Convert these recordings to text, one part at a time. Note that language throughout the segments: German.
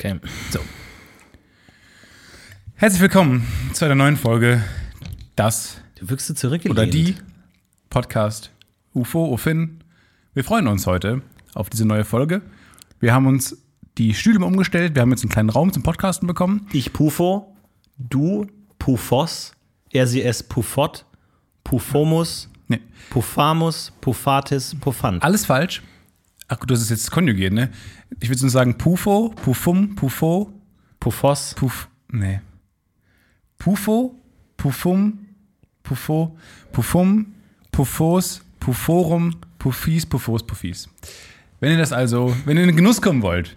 Okay. So. Herzlich willkommen zu einer neuen Folge Das Du wirkst du zurückgelehnt. oder die Podcast UFO, UFIN. Wir freuen uns heute auf diese neue Folge. Wir haben uns die Stühle umgestellt. Wir haben jetzt einen kleinen Raum zum Podcasten bekommen. Ich Pufo, du Pufos, er sie es Puffot, Puffomus, Nee, Puffamus, Puffatis, Puffant. alles falsch. Ach gut, das ist jetzt konjugiert, ne? Ich würde nur sagen Pufo, Puffum, Puffo, Puffos, Puff. Nee. Pufo, Puffum, Puffo, Puffum, Puffos, Pufforum, Puffis, Puffos, Puffis. Wenn ihr das also, wenn ihr in den Genuss kommen wollt,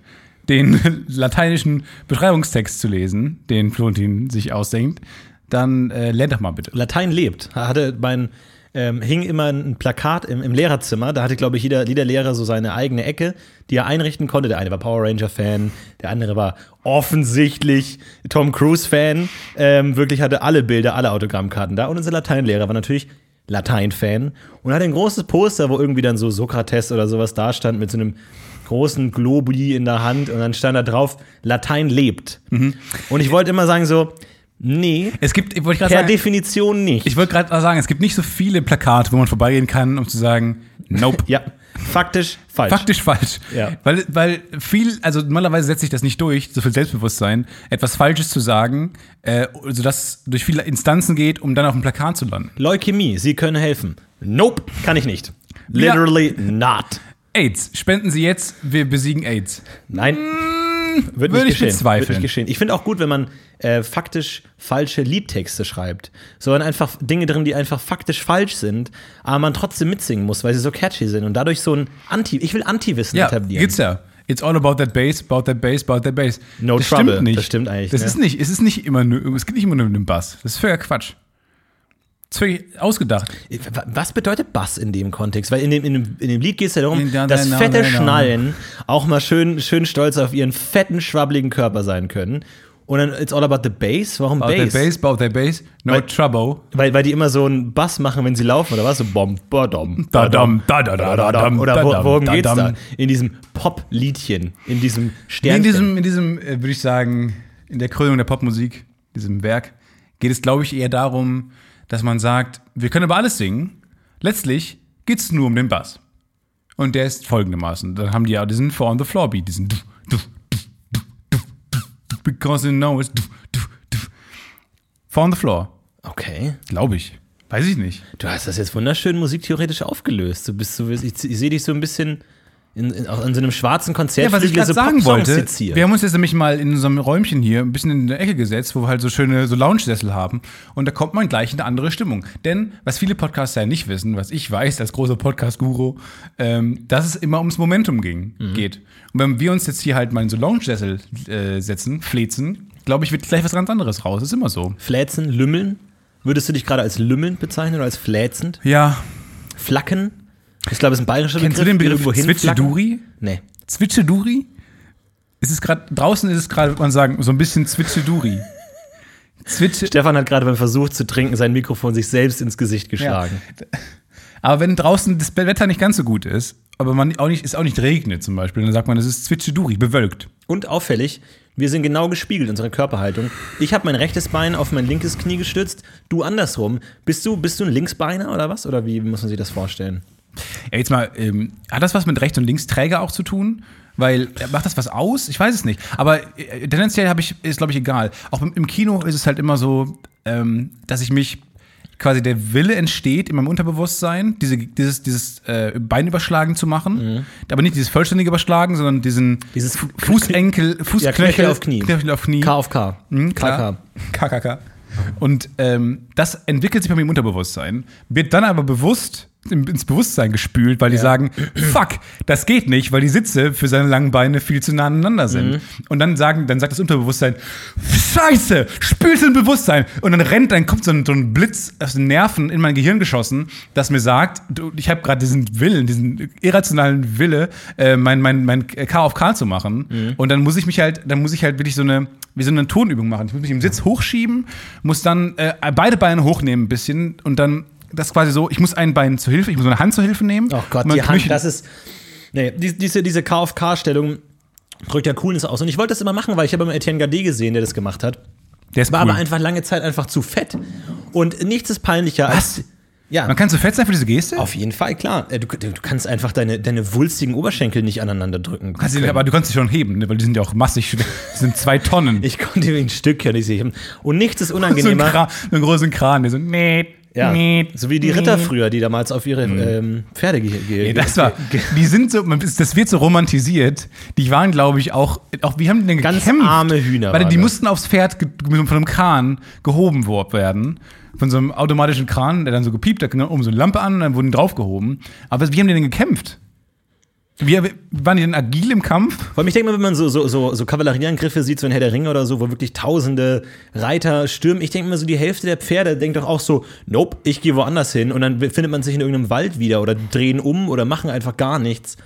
den lateinischen Beschreibungstext zu lesen, den Florentin sich ausdenkt, dann äh, lernt doch mal bitte. Latein lebt. Hatte mein ähm, hing immer ein Plakat im, im Lehrerzimmer. Da hatte, glaube ich, jeder, jeder Lehrer so seine eigene Ecke, die er einrichten konnte. Der eine war Power Ranger-Fan, der andere war offensichtlich Tom Cruise-Fan. Ähm, wirklich hatte alle Bilder, alle Autogrammkarten da. Und unser Lateinlehrer war natürlich Latein-Fan und hatte ein großes Poster, wo irgendwie dann so Sokrates oder sowas da stand mit so einem großen Globi in der Hand und dann stand da drauf, Latein lebt. Und ich wollte immer sagen so, nee, Es gibt, ich per gerade sagen, Definition nicht. ich wollte gerade sagen, es gibt nicht so viele Plakate, wo man vorbeigehen kann, um zu sagen, nope. Ja, faktisch falsch. Faktisch falsch. Ja. Weil, weil viel, also normalerweise setzt sich das nicht durch, so viel Selbstbewusstsein, etwas Falsches zu sagen, äh, sodass durch viele Instanzen geht, um dann auf dem Plakat zu landen. Leukämie, Sie können helfen. Nope, kann ich nicht. Literally not. AIDS, spenden Sie jetzt, wir besiegen AIDS. Nein. Würde nicht ich geschehen. bezweifeln. Wird nicht geschehen. Ich finde auch gut, wenn man äh, faktisch falsche Liedtexte schreibt. So waren einfach Dinge drin, die einfach faktisch falsch sind, aber man trotzdem mitsingen muss, weil sie so catchy sind und dadurch so ein Anti, ich will Anti-Wissen Ja, etablieren. gibt's ja. It's all about that bass, about that bass, about that bass. No das trouble. Stimmt nicht. Das stimmt eigentlich, Das ne? ist nicht, es ist nicht immer nur, es geht nicht immer nur um den Bass. Das ist völliger Quatsch. Ausgedacht. Was bedeutet Bass in dem Kontext? Weil in dem, in dem, in dem Lied geht es ja darum, Ja, dass fette genau. Schnallen auch mal schön, schön stolz auf ihren fetten, schwabbeligen Körper sein können. Und dann it's all about the bass. Warum About Bass? that bass, about that bass, no Weil- trouble. Weil, weil die immer so einen Bass machen, wenn sie laufen, oder was? So bom, ba, dom, Da, dam, da, da, da, da, dam, Oder da, wo, worum da, geht's dam. da? In diesem Pop-Liedchen, in diesem Sternchen. in diesem, in diesem äh, würde ich sagen, in der Krönung der Popmusik, diesem Werk, geht es, glaube ich, eher darum, dass man sagt, wir können über alles singen. Letztlich geht es nur um den Bass. Und der ist folgendermaßen. Dann haben die ja diesen Four on the Floor Beat, diesen du, du, du, du, du, du, because you know it's. Four on the Floor. Okay. Glaube ich. Weiß ich nicht. Du hast das jetzt wunderschön musiktheoretisch aufgelöst. Du bist so, ich, ich sehe dich so ein bisschen in, in, in so einem schwarzen Konzert. Ja, was ich gerade sagen wollte, wir haben uns jetzt nämlich mal in so einem Räumchen hier ein bisschen in der Ecke gesetzt, wo wir halt so schöne so Lounge-Sessel haben und da kommt man gleich in eine andere Stimmung. Denn, was viele Podcaster ja nicht wissen, was ich weiß als großer Podcast-Guru, ähm, dass es immer ums Momentum ging, mhm. geht. Und wenn wir uns jetzt hier halt mal in so Lounge-Sessel äh, setzen, flezen, glaube ich, wird gleich was ganz anderes raus. Ist immer so. Fläzen, lümmeln? Würdest du dich gerade als lümmelnd bezeichnen oder als fläzend? Ja. Flacken? Ich glaube, es ist ein bayerischer Kennst Begriff. du den Begriff Zwitscheduri? Nee. Zwitscheduri? Ist es gerade draußen ist es gerade, würde man sagen, so ein bisschen Zwitscheduri. Zwitsche Stefan hat gerade beim Versuch zu trinken sein Mikrofon sich selbst ins Gesicht geschlagen. Ja. Aber wenn draußen das Wetter nicht ganz so gut ist, aber man auch nicht, es auch nicht regnet zum Beispiel, dann sagt man, es ist Zwitscheduri, bewölkt. Und auffällig, wir sind genau gespiegelt, unsere Körperhaltung. Ich habe mein rechtes Bein auf mein linkes Knie gestützt, du andersrum. Bist du, bist du ein Linksbeiner oder was? Oder wie muss man sich das vorstellen? Ja, jetzt mal, ähm, hat das was mit Rechts- und Linksträger auch zu tun? Weil äh, macht das was aus? Ich weiß es nicht. Aber äh, tendenziell habe ich, ist glaube ich egal. Auch im, im, Kino ist es halt immer so, ähm, dass ich mich quasi der Wille entsteht in meinem Unterbewusstsein, diese, dieses, dieses äh, Bein überschlagen zu machen. Mhm. Aber nicht dieses vollständige Überschlagen, sondern diesen dieses Fußenkel, Fußknöchel ja, auf Knie. Knöchel auf Knie. K auf K. Mhm, KK. KKK. Und ähm, das entwickelt sich bei mir im Unterbewusstsein, wird dann aber bewusst ins Bewusstsein gespült, weil die sagen, fuck, das geht nicht, weil die Sitze für seine langen Beine viel zu nah aneinander sind. Mhm. Und dann sagen, dann sagt das Unterbewusstsein, Scheiße, spült in Bewusstsein. Und dann rennt, dann kommt so ein, so ein Blitz aus den Nerven in mein Gehirn geschossen, das mir sagt, ich habe gerade diesen Willen, diesen irrationalen Wille, äh, mein, mein, mein K auf K zu machen. Mhm. Und dann muss ich mich halt, dann muss ich halt wirklich so eine, wie so eine Tonübung machen. Ich muss mich im Sitz hochschieben, muss dann äh, beide Beine hochnehmen ein bisschen und dann das ist quasi so, ich muss ein Bein zur Hilfe, ich muss eine Hand zur Hilfe nehmen. Oh Gott, die Hand, das ist. Nee, diese, diese KFK-Stellung drückt ja Coolness aus. Und ich wollte das immer machen, weil ich habe immer Etienne Gade gesehen, der das gemacht hat. Der ist war cool. aber einfach lange Zeit einfach zu fett. Und nichts ist peinlicher Was? als. Ja. Man kann zu fett sein für diese Geste? Auf jeden Fall, klar. Äh, du, du kannst einfach deine, deine wulstigen Oberschenkel nicht aneinander drücken. Kannst du, aber du kannst sie schon heben, ne? weil die sind ja auch massig. Die sind zwei Tonnen. Ich konnte ein Stück ja nicht heben. Und nichts ist unangenehmer. so ein, Kran, einen großen Kran, der so, nee, ja, so wie die Ritter früher, die damals auf ihre mhm. ähm, Pferde gehen. Nee, das war, die sind so, das wird so romantisiert. Die waren, glaube ich, auch, auch, wie haben die denn Ganz gekämpft? arme Hühner. Weil die mussten aufs Pferd von einem Kran gehoben werden. Von so einem automatischen Kran, der dann so gepiept, da ging oben so eine Lampe an, dann wurden die draufgehoben. Aber wie haben die denn gekämpft? Wie, waren die denn agil im Kampf? Allem, ich denke mal, wenn man so, so, so, so Kavallerieangriffe sieht, so in Herr der Ringe oder so, wo wirklich tausende Reiter stürmen, ich denke mal so, die Hälfte der Pferde denkt doch auch so, nope, ich gehe woanders hin und dann findet man sich in irgendeinem Wald wieder oder drehen um oder machen einfach gar nichts.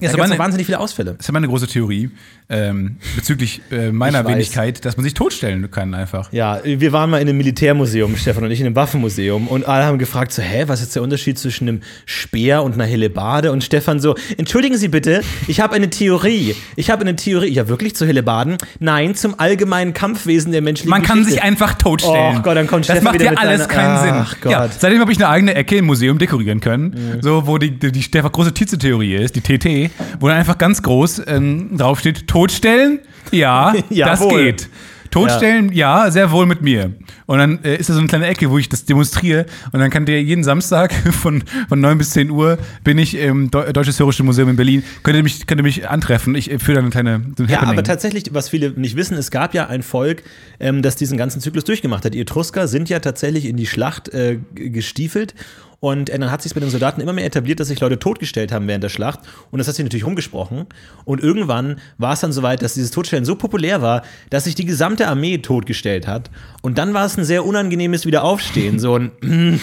Ja, da gibt wahnsinnig viele Ausfälle. Das ist ja meine große Theorie ähm, bezüglich äh, meiner Wenigkeit, dass man sich totstellen kann einfach. Ja, wir waren mal in einem Militärmuseum, Stefan und ich, in einem Waffenmuseum und alle haben gefragt so, hä, was ist der Unterschied zwischen einem Speer und einer Hellebade? Und Stefan so, entschuldigen Sie bitte, ich habe eine Theorie. Ich habe eine Theorie. Ja, wirklich zu Hellebaden? Nein, zum allgemeinen Kampfwesen der menschlichen Man kann Geschichte. sich einfach totstellen. Oh Gott, dann kommt das Stefan macht ja alles keinen Sinn. Ach Gott. Ja, seitdem habe ich eine eigene Ecke im Museum dekorieren können, mhm. so wo die, die, die große Tietze-Theorie ist, die TT, wo dann einfach ganz groß ähm, draufsteht, totstellen, ja, das geht. Totstellen, ja. ja. sehr wohl mit mir. Und dann äh, ist da so eine kleine Ecke, wo ich das demonstriere. Und dann kann der jeden Samstag von, von 9 bis 10 Uhr bin ich im Deu Deutsches Historische Museum in Berlin. Könnt ihr mich, könnt ihr mich antreffen? Ich äh, führe dann eine kleine so ein Ja, aber tatsächlich, was viele nicht wissen, es gab ja ein Volk, ähm, das diesen ganzen Zyklus durchgemacht hat. Die Etrusker sind ja tatsächlich in die Schlacht äh, gestiefelt und äh, dann hat sich bei den Soldaten immer mehr etabliert, dass sich Leute totgestellt haben während der Schlacht. Und das hat sich natürlich rumgesprochen. Und irgendwann war es dann soweit, dass dieses Totstellen so populär war, dass sich die gesamte Armee totgestellt hat. Und dann war es ein sehr unangenehmes Wiederaufstehen. So ein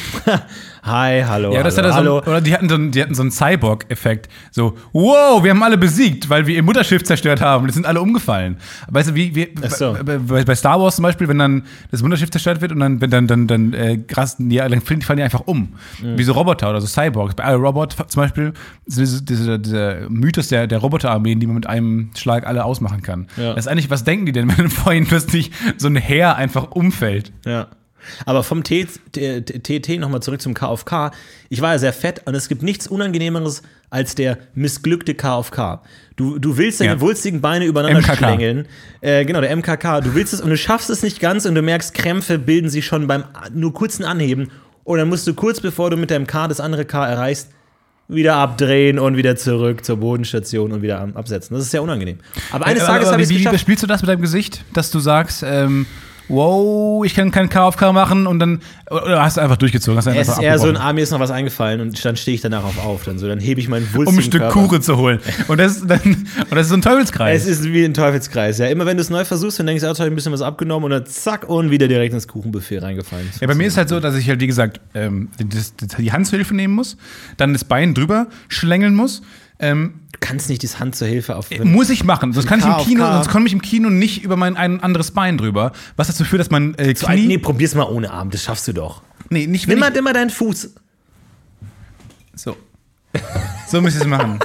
Hi, hallo. Ja, das hallo, hat hallo. So, oder die hatten so, die hatten so einen Cyborg-Effekt. So, wow, wir haben alle besiegt, weil wir ihr Mutterschiff zerstört haben. Die sind alle umgefallen. Weißt du, wie, wie so. bei, bei, Star Wars zum Beispiel, wenn dann das Mutterschiff zerstört wird und dann, wenn dann, dann, dann äh, rasten die, dann fallen die einfach um. Mhm. Wie so Roboter oder so Cyborgs. Bei Robot zum Beispiel, dieser, dieser, dieser Mythos der, der Roboterarmeen, die man mit einem Schlag alle ausmachen kann. Ja. Das ist eigentlich, was denken die denn, wenn vor ihnen plötzlich so ein Heer einfach umfällt? Ja. Aber vom TT nochmal zurück zum KFK. Ich war ja sehr fett und es gibt nichts Unangenehmeres als der missglückte KFK. Du, du willst deine Ja. wulstigen Beine übereinander MKK. schlängeln. Äh, genau, der MKK. Du willst es und du schaffst es nicht ganz und du merkst, Krämpfe bilden sich schon beim nur kurzen Anheben. Und dann musst du kurz bevor du mit deinem K das andere K erreichst, wieder abdrehen und wieder zurück zur Bodenstation und wieder absetzen. Das ist sehr unangenehm. Aber eines Aber- Tages habe ich es wie geschafft. spielst du das mit deinem Gesicht, dass du sagst, ähm, wow, ich kann kein KFK machen und dann oder hast du einfach durchgezogen? Hast Es ist eher so ein, ah, mir ist noch was eingefallen und dann stehe ich danach auf auf. Dann so, dann hebe ich meinen wulstigen um ein Stück Körper. Kuchen zu holen. Und das, dann, und das ist so ein Teufelskreis. Es ist wie ein Teufelskreis, ja. Immer wenn du es neu versuchst, dann denkst du, ah, habe ich ein bisschen was abgenommen und dann zack und wieder direkt ins Kuchenbuffet reingefallen. Ja, bei mir ist halt so, dass ich halt, wie gesagt, ähm, die Hand zur Hilfe nehmen muss, dann das Bein drüber schlängeln muss. Ähm, Du kannst nicht die Hand zur Hilfe auf. muss ich machen. Sonst kann ich im Kino, sonst komme ich im Kino nicht über mein ein anderes Bein drüber. Was dazu führt, dass mein äh, Knie. nee, probier's mal ohne Arm, das schaffst du doch. nee, nicht Nimm mal, mal deinen Fuß. So. So muss ich es machen.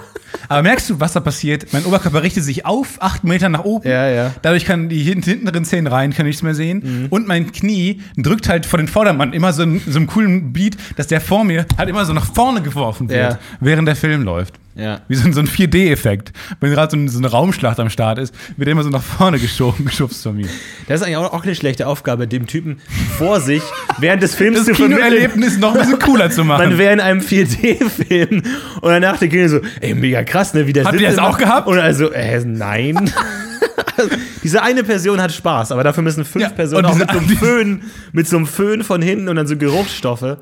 Aber merkst du, was da passiert? Mein Oberkörper richtet sich auf, acht Meter nach oben. Ja, ja. Dadurch kann die hint- hinteren Zähne rein, kann nichts mehr sehen. Und mein Knie drückt halt vor den Vordermann immer so, in, so einem coolen Beat, dass der vor mir halt immer so nach vorne geworfen wird, Ja. während der Film läuft. Ja. Wie so ein, so ein 4D-Effekt. Wenn gerade so, ein- so eine Raumschlacht am Start ist, wird er immer so nach vorne geschoben, geschubst von mir. Das ist eigentlich auch, auch eine schlechte Aufgabe, dem Typen vor sich während des Films Das zu vermitteln. Kinoerlebnis noch ein bisschen cooler zu machen. Man wäre in einem 4D-Film und danach der Kino so, ey, mega krass, ne? Wie der Habt ihr das auch gehabt? Und also, äh, nein. diese eine Person hat Spaß, aber dafür müssen fünf Ja, Personen auch mit so, einem Föhn, mit so einem Föhn von hinten und dann so Geruchsstoffe.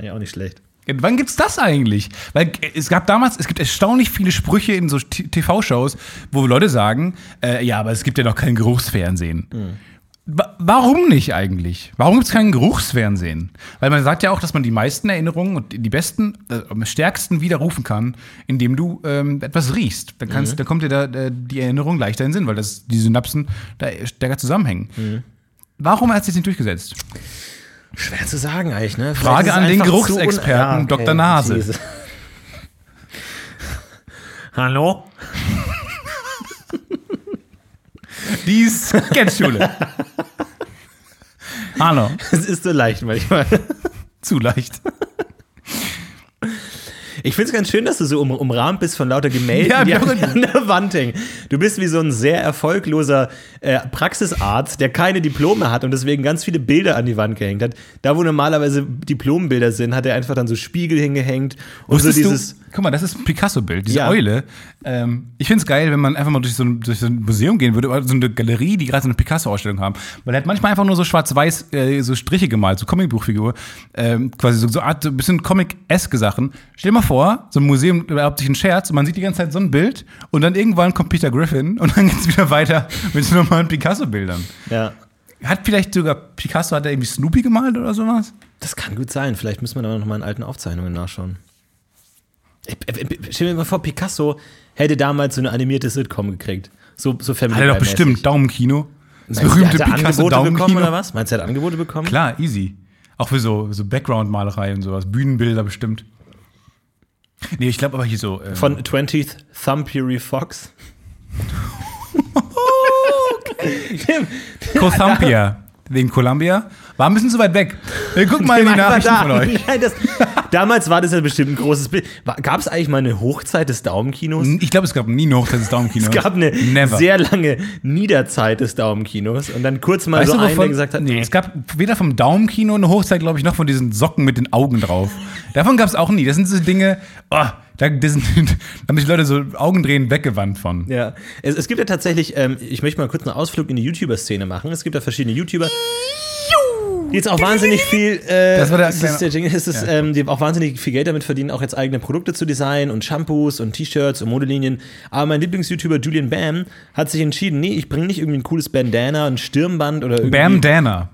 Ja, auch nicht schlecht. Wann gibt's das eigentlich? Weil es gab damals, es gibt erstaunlich viele Sprüche in so TV-Shows, wo Leute sagen, äh, ja, aber es gibt ja noch kein Geruchsfernsehen. Wa- Warum nicht eigentlich? Warum gibt's kein Geruchsfernsehen? Weil man sagt ja auch, dass man die meisten Erinnerungen und die besten, äh, am stärksten widerrufen kann, indem du ähm, etwas riechst. Dann, kannst, dann kommt dir da äh, die Erinnerung leichter in den Sinn, weil das, die Synapsen da stärker zusammenhängen. Warum hat es sich nicht durchgesetzt? Schwer zu sagen eigentlich, ne? Frage Vielleicht an den Geruchsexperten Dr. Nase. Jesus. Hallo? Die Sketchschule. Hallo. Es ist so leicht manchmal. Zu leicht. Ich finde es ganz schön, dass du so um, umrahmt bist von lauter Gemälden, Ja, die an, an der Wand hängen. Du bist wie so ein sehr erfolgloser äh, Praxisarzt, der keine Diplome hat und deswegen ganz viele Bilder an die Wand gehängt hat. Da, wo normalerweise Diplombilder sind, hat er einfach dann so Spiegel hingehängt und Wusstest so dieses. du, guck mal, das ist ein Picasso-Bild, diese Ja. Eule. Ähm, ich finde es geil, wenn man einfach mal durch so, ein, durch so ein Museum gehen würde, oder so eine Galerie, die gerade so eine Picasso-Ausstellung haben. Weil er hat manchmal einfach nur so schwarz-weiß äh, so Striche gemalt, so Comicbuchfigur. Ähm, quasi so, so Art, so ein bisschen Comic-eske Sachen. Stell dir mal vor, so ein Museum erlaubt sich einen Scherz und man sieht die ganze Zeit so ein Bild und dann irgendwann kommt Peter Griffin und dann geht's wieder weiter mit so normalen Picasso-Bildern. Ja. Hat vielleicht sogar Picasso, hat er irgendwie Snoopy gemalt oder sowas? Das kann gut sein. Vielleicht müssen wir da noch mal in alten Aufzeichnungen nachschauen. Ich, ich, stell mir mal vor, Picasso hätte damals so eine animierte Sitcom gekriegt. So, so Family Hat er doch bestimmt Daumenkino. Das Meinst berühmte hat er Angebote bekommen oder was? Meinst du, er hat Angebote bekommen? Klar, easy. Auch für so, so Background-Malerei und sowas. Bühnenbilder bestimmt. Nee, ich glaube aber hier so. Ähm, Von 20th Thumpuri Fox. Cothumpia. Wegen Columbia. War ein bisschen zu weit weg. Wir gucken mal in die Nachrichten da- von euch. Nein, das, damals war das ja bestimmt ein großes Bild. Gab es eigentlich mal eine Hochzeit des Daumenkinos? Ich glaube, es gab nie eine Hochzeit des Daumenkinos. Es gab eine Never. sehr lange Niederzeit des Daumenkinos und dann kurz mal Weißt so du, wovon, gesagt hat, nee, es gab weder vom Daumenkino eine Hochzeit, glaube ich, noch von diesen Socken mit den Augen drauf. Davon gab es auch nie. Das sind so Dinge, oh, da, das sind, da haben sich Leute so Augendrehen weggewandt von. Ja, es, es gibt ja tatsächlich, ähm, ich möchte mal kurz einen Ausflug in die YouTuber-Szene machen. Es gibt ja verschiedene YouTuber, die jetzt auch wahnsinnig viel, äh, Das war der ist, der Jingle, es ist, ähm, die auch wahnsinnig viel Geld damit verdienen, auch jetzt eigene Produkte zu designen und Shampoos und T-Shirts und Modelinien. Aber mein Lieblings-YouTuber Julian Bam hat sich entschieden, nee, ich bringe nicht irgendwie ein cooles Bandana, ein Stirnband oder irgendwie Bam Dana.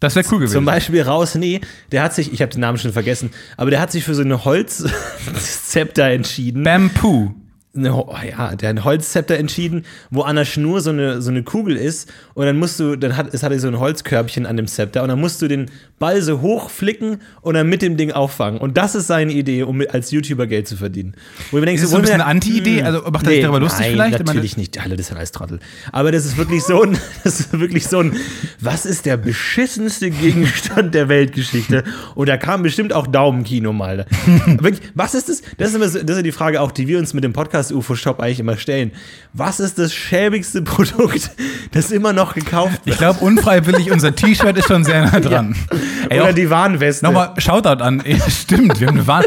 Das wäre cool gewesen. zum Beispiel raus. Nee, der hat sich, ich habe den Namen schon vergessen, aber der hat sich für so eine Holzzepter entschieden. Bamboo. Eine, oh ja, der hat ein Holzzepter entschieden, wo an der Schnur so eine, so eine Kugel ist und dann musst du, dann hat es hatte so ein Holzkörbchen an dem Zepter und dann musst du den Ball so hochflicken und dann mit dem Ding auffangen. Und das ist seine Idee, um als YouTuber Geld zu verdienen. Wo ich mir denke, Ist das so ein bisschen eine Anti-Idee? Hm, Also macht er sich darüber lustig nein, vielleicht? Natürlich nicht. Alle, das sind alles Trottel. Aber das ist wirklich so ein, das ist wirklich so ein, was ist der beschissenste Gegenstand der Weltgeschichte? Und da kam bestimmt auch Daumenkino mal. wirklich, was ist das? Das ist, immer so, das ist die Frage auch, die wir uns mit dem Podcast UFO Shop eigentlich immer stellen. Was ist das schäbigste Produkt, das immer noch gekauft wird? Ich glaube, unfreiwillig, unser T-Shirt ist schon sehr nah dran. Ey, Oder auch- die Warnweste. Nochmal Shoutout an, ja, stimmt, wir haben eine Warn.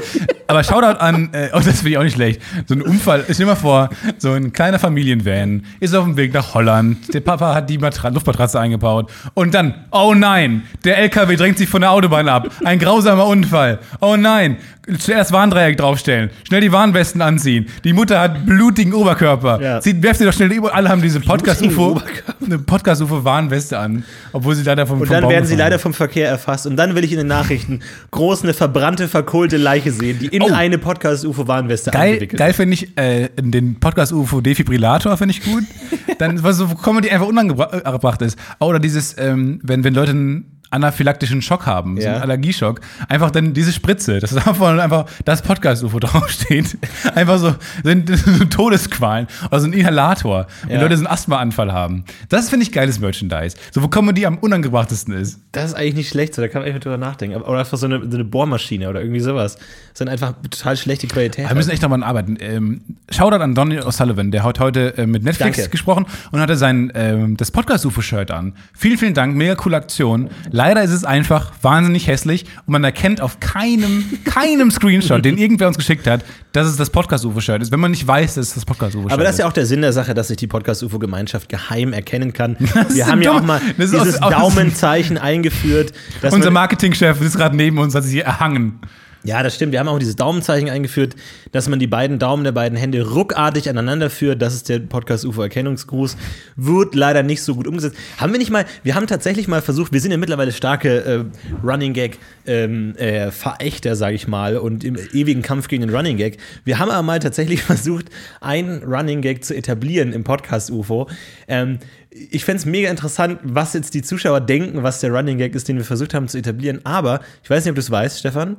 Aber Shoutout an, äh, oh, das finde ich auch nicht schlecht. So ein Unfall, ich stell mir vor, so ein kleiner Familienvan ist auf dem Weg nach Holland. Der Papa hat die Matra Luftmatratze eingebaut. Und dann, oh nein, der LKW drängt sich von der Autobahn ab. Ein grausamer Unfall. Oh nein, schnell das Warndreieck draufstellen. Schnell die Warnwesten anziehen. Die Mutter hat blutigen Oberkörper. Ja. Sie werft sie doch schnell über. Alle haben diese Podcast-UFO, eine Podcast-UFO-Warnweste an. Obwohl sie leider vom und vom dann Baum werden sie leider vom Verkehr erfasst. Und dann will ich in den Nachrichten groß eine verbrannte, verkohlte Leiche sehen, die in Oh. eine Podcast-UFO-Warnweste Geil, eingewickelt geil finde ich äh, den Podcast UFO Defibrillator finde ich gut. Dann was so Comedy einfach unangebracht ist. Oder dieses, ähm, wenn, wenn Leute einen anaphylaktischen Schock haben, so Ja. einen Allergieschock, einfach dann diese Spritze, das ist einfach, das Podcast UFO draufsteht. Einfach so, sind so Todesqualen oder so ein Inhalator, wenn Ja. Leute so einen Asthmaanfall haben. Das finde ich geiles Merchandise. So wo Comedy am unangebrachtesten ist. Das ist eigentlich nicht schlecht, so, da kann man einfach drüber nachdenken. Oder einfach so eine, so eine Bohrmaschine oder irgendwie sowas. Das sind einfach total schlechte Qualität. Wir müssen echt nochmal arbeiten. Ähm, Shoutout an Donny O'Sullivan, der hat heute äh, mit Netflix Danke. gesprochen und hatte sein ähm, das Podcast-UFO-Shirt an. Vielen, vielen Dank, mega coole Aktion. Leider ist es einfach wahnsinnig hässlich und man erkennt auf keinem, keinem Screenshot, den irgendwer uns geschickt hat, dass es das Podcast-UFO-Shirt ist, wenn man nicht weiß, dass es das Podcast-UFO-Shirt ist. Aber das ist ja auch der Sinn der Sache, dass sich die Podcast-UFO-Gemeinschaft geheim erkennen kann. Wir haben ja auch mal Das dieses aus- aus- Daumenzeichen eingeführt. Unser Marketingchef ist gerade neben uns, hat sich hier erhangen. Ja, das stimmt. Wir haben auch dieses Daumenzeichen eingeführt, dass man die beiden Daumen der beiden Hände ruckartig aneinander führt. Das ist der Podcast-UFO-Erkennungsgruß. Wird leider nicht so gut umgesetzt. Haben wir nicht mal, wir haben tatsächlich mal versucht, wir sind ja mittlerweile starke äh, Running Gag ähm, äh, sage ich mal, und im ewigen Kampf gegen den Running Gag. Wir haben aber mal tatsächlich versucht, einen Running Gag zu etablieren im Podcast-UFO. Ähm, ich fände es mega interessant, was jetzt die Zuschauer denken, was der Running Gag ist, den wir versucht haben zu etablieren. Aber ich weiß nicht, ob du es weißt, Stefan.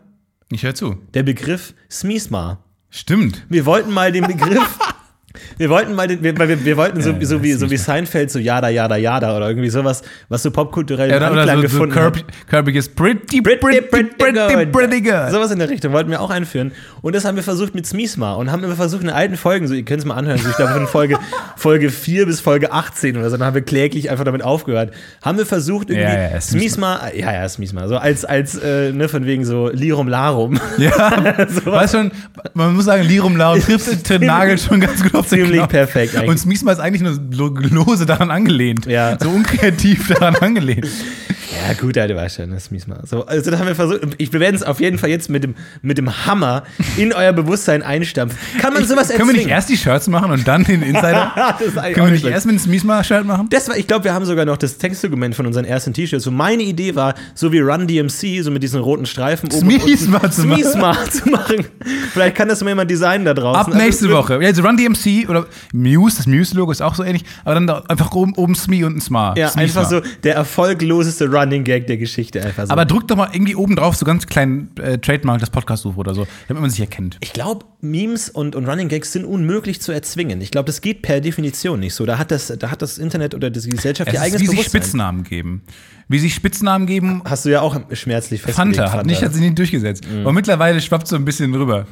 Ich höre zu. Der Begriff Smiesma. Stimmt. Wir wollten mal den Begriff. Wir wollten mal den, wir, wir, wir wollten so, Ja, so, wie, so wie Seinfeld, so Jada, Jada, Jada oder irgendwie sowas, was so popkulturell Ja, Anklang so, so gefunden Kirby, hat. Kirby ist pretty, Pretty, pretty, pretty, pretty good. Sowas in der Richtung wollten wir auch einführen. Und das haben wir versucht mit Smiesma und haben immer versucht, in alten Folgen, so ihr könnt es mal anhören, so ich glaube von Folge, Folge 4 bis Folge 18 oder so, dann haben wir kläglich einfach damit aufgehört. Haben wir versucht, irgendwie Ja, ja. Smiesma, ja, ja, Smiesma, so als, als äh, ne, von wegen so Lirum Larum. Ja, weißt schon, man muss sagen, Lirum Larum trifft den Nagel schon ganz gut Ziemlich perfekt eigentlich. Und Smiesma ist eigentlich nur lo- lose daran angelehnt. Ja. So unkreativ daran angelehnt. Ja, gut, Alter, weißt schon, das mies mal. So, also, da haben wir versucht, ich, wir werden es auf jeden Fall jetzt mit dem, mit dem Hammer in euer Bewusstsein einstampfen. Kann man sowas Können wir nicht erst die Shirts machen und dann den Insider? Das ist eigentlich Können wir nicht schlecht. erst mit dem Smiesma-Shirt machen? Das war, ich glaube, wir haben sogar noch das Textdokument von unseren ersten T-Shirts. So meine Idee war, so wie Run DMC, so mit diesen roten Streifen oben und unten, zu machen. Smiesma zu machen. Vielleicht kann das mal jemand designen da draußen. Ab Also, nächste Woche. Ja, also Run DMC oder Muse, das Muse-Logo ist auch so ähnlich, aber dann da einfach oben, oben Sme und ein Sma. Ja, Smiesma. einfach so der erfolgloseste Running Gag der Geschichte. Einfach so. Aber drück doch mal irgendwie oben drauf so ganz kleinen äh, Trademark das Podcast-Suche oder so, damit man sich erkennt. Ich glaube, Memes und, und Running Gags sind unmöglich zu erzwingen. Ich glaube, das geht per Definition nicht so. Da hat das, da hat das Internet oder die Gesellschaft Es ihr ist, eigenes wie sich Bewusstsein. Spitznamen geben. Wie sich Spitznamen geben, Hast du ja auch schmerzlich festgelegt. Fanta, hat nicht, hat sich nicht durchgesetzt. Mhm. Aber mittlerweile schwappt so ein bisschen rüber.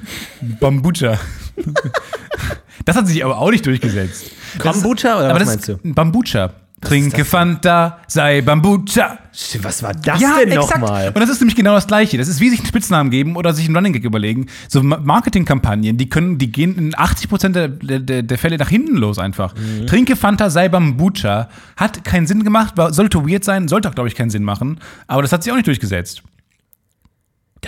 Bambucha. das hat sich aber auch nicht durchgesetzt. Kombucha oder aber was das meinst du? Bambucha. Trinke Fanta, sei Bambucha. Was war das Ja, denn nochmal? Und das ist nämlich genau das Gleiche. Das ist wie sich einen Spitznamen geben oder sich einen Running Gag überlegen. So Ma- Marketingkampagnen, die können, die gehen in 80% der, der, der Fälle nach hinten los einfach. Mhm. Trinke Fanta, sei Bambucha. Hat keinen Sinn gemacht, war, sollte weird sein, sollte auch, glaube ich, keinen Sinn machen. Aber das hat sich auch nicht durchgesetzt.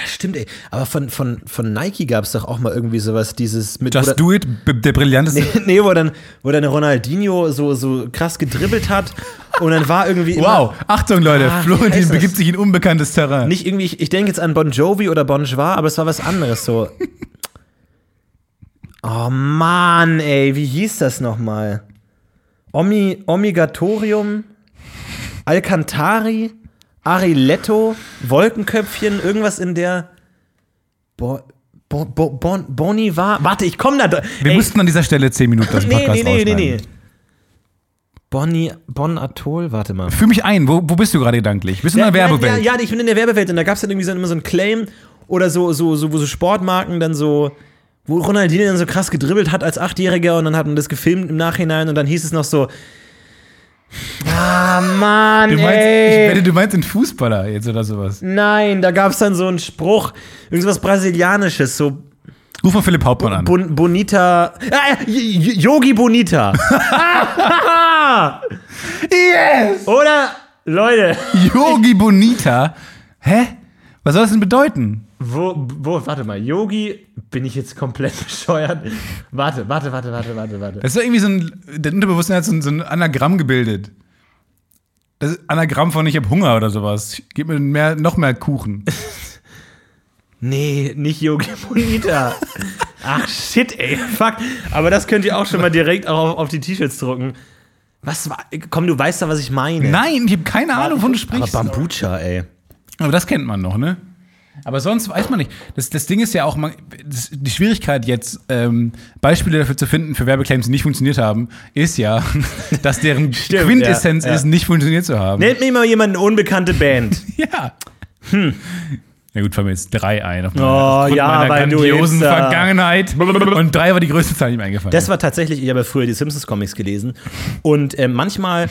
Das stimmt, ey. Aber von, von, von Nike gab es doch auch mal irgendwie sowas, dieses mit. Just do it, der brillanteste. da- nee, wo dann, wo dann Ronaldinho so, so krass gedribbelt hat und dann war irgendwie. immer- Wow, Achtung Leute, Ah, Florentin begibt sich in unbekanntes Terrain. Nicht irgendwie, ich, ich denke jetzt an Bon Jovi oder Bon Jovi, aber es war was anderes so. Oh Mann, ey, wie hieß das nochmal? Omi, Omigatorium, Alcantari, Ariletto, Wolkenköpfchen, irgendwas in der. Bo, Bo, Bo, bon, Bonivar. Warte, ich komme da. Wir ey, mussten an dieser Stelle 10 Minuten das nee, Podcast nee, nee, nee, rausschneiden. nee. Bonni, Bon Atoll, warte mal. Fühl mich ein, wo, wo bist du gerade gedanklich? Bist du in der Ja, Werbewelt? Ja, ja, ich bin in der Werbewelt und da gab es dann irgendwie so, immer so einen Claim oder so, so, so, wo so Sportmarken dann so, wo Ronaldinho dann so krass gedribbelt hat als Achtjähriger und dann hat man das gefilmt im Nachhinein und dann hieß es noch so, ah, Mann, Du meinst, ich ey. wette, du meinst einen Fußballer jetzt oder sowas. Nein, da gab es dann so einen Spruch, irgendwas Brasilianisches, so Ruf mal Philipp Hauptmann an. Bon, Bonita, ah, Yogi Bonita. yes! Oder, Leute, Yogi Bonita. Hä? Was soll das denn bedeuten? Wo, wo, warte mal, Yogi, bin ich jetzt komplett bescheuert? Warte, warte, warte, warte, warte, warte. Das ist doch irgendwie so ein. Der Unterbewusstsein hat so ein, so ein Anagramm gebildet. Das ist Anagramm von ich hab Hunger oder sowas. Gib mir mehr, noch mehr Kuchen. Nee, nicht Yogi Bonita. Ach shit, ey, fuck. Aber das könnt ihr auch schon mal direkt auch auf, auf die T-Shirts drucken. Was war, komm, du weißt doch, was ich meine. Nein, ich habe keine Ahnung, wovon du sprichst. Aber Bambucha, ey. Aber das kennt man noch, ne? Aber sonst weiß man nicht. Das, das Ding ist ja auch, man, das, die Schwierigkeit jetzt, ähm, Beispiele dafür zu finden, für Werbeclaims, die nicht funktioniert haben, ist ja, dass deren Stimmt, Quintessenz ja, ja. ist, nicht funktioniert zu haben. Nennt mir mal jemand eine unbekannte Band. Ja. Hm. Ja gut, fallen mir jetzt drei ein. Auf Oh, ja, meiner weil du grandiosen jetzt, äh, Vergangenheit. Und drei war die größte Zahl, die mir eingefallen Das war tatsächlich, ich habe ja früher die Simpsons-Comics gelesen. Und äh, manchmal,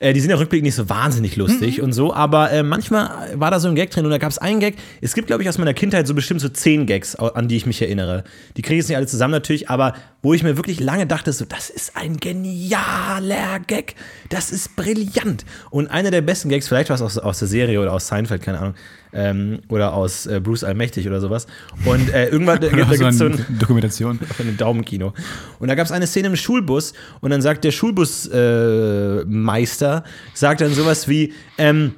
äh, die sind ja rückblickend nicht so wahnsinnig lustig und so, aber äh, manchmal war da so ein Gag drin und da gab es einen Gag. Es gibt, glaube ich, aus meiner Kindheit so bestimmt so zehn Gags, an die ich mich erinnere. Die kriege ich jetzt nicht alle zusammen natürlich, aber wo ich mir wirklich lange dachte, so, das ist ein genialer Gag. Das ist brillant. Und einer der besten Gags, vielleicht war es aus, aus der Serie oder aus Seinfeld, keine Ahnung, ähm, oder aus äh, Bruce Allmächtig oder sowas. Und äh, irgendwann, da, da gibt es so eine ein Dokumentation. von einem Daumenkino. Und da gab es eine Szene im Schulbus und dann sagt der Schulbusmeister, äh, sagt dann sowas wie, ähm,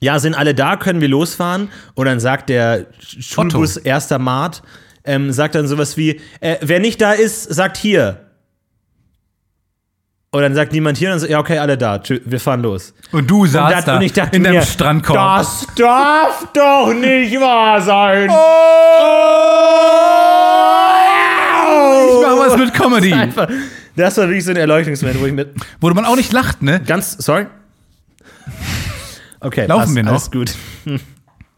ja, sind alle da, können wir losfahren? Und dann sagt der Schulbus erster Mart, ähm, sagt dann sowas wie, äh, wer nicht da ist, sagt hier. Und dann sagt niemand hier und dann sagt, ja, okay, alle da, tschü- wir fahren los. Und du saßt das- da und ich dachte in deinem mir, Strandkorb. Das darf doch nicht wahr sein. ich mach was mit Comedy. Einfach, das war wirklich so ein Erleuchtungsmoment, wo ich mit Wo man auch nicht lacht, ne? ganz, sorry. Okay, Laufen passt, wir noch? Alles gut.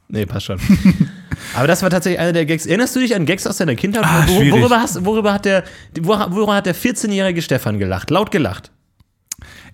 Nee, passt schon. Aber das war tatsächlich einer der Gags. Erinnerst du dich an Gags aus deiner Kindheit? Ah, Wor- schwierig. worüber, hast, worüber, hat der, wor- worüber hat der 14-jährige Stefan gelacht? Laut gelacht.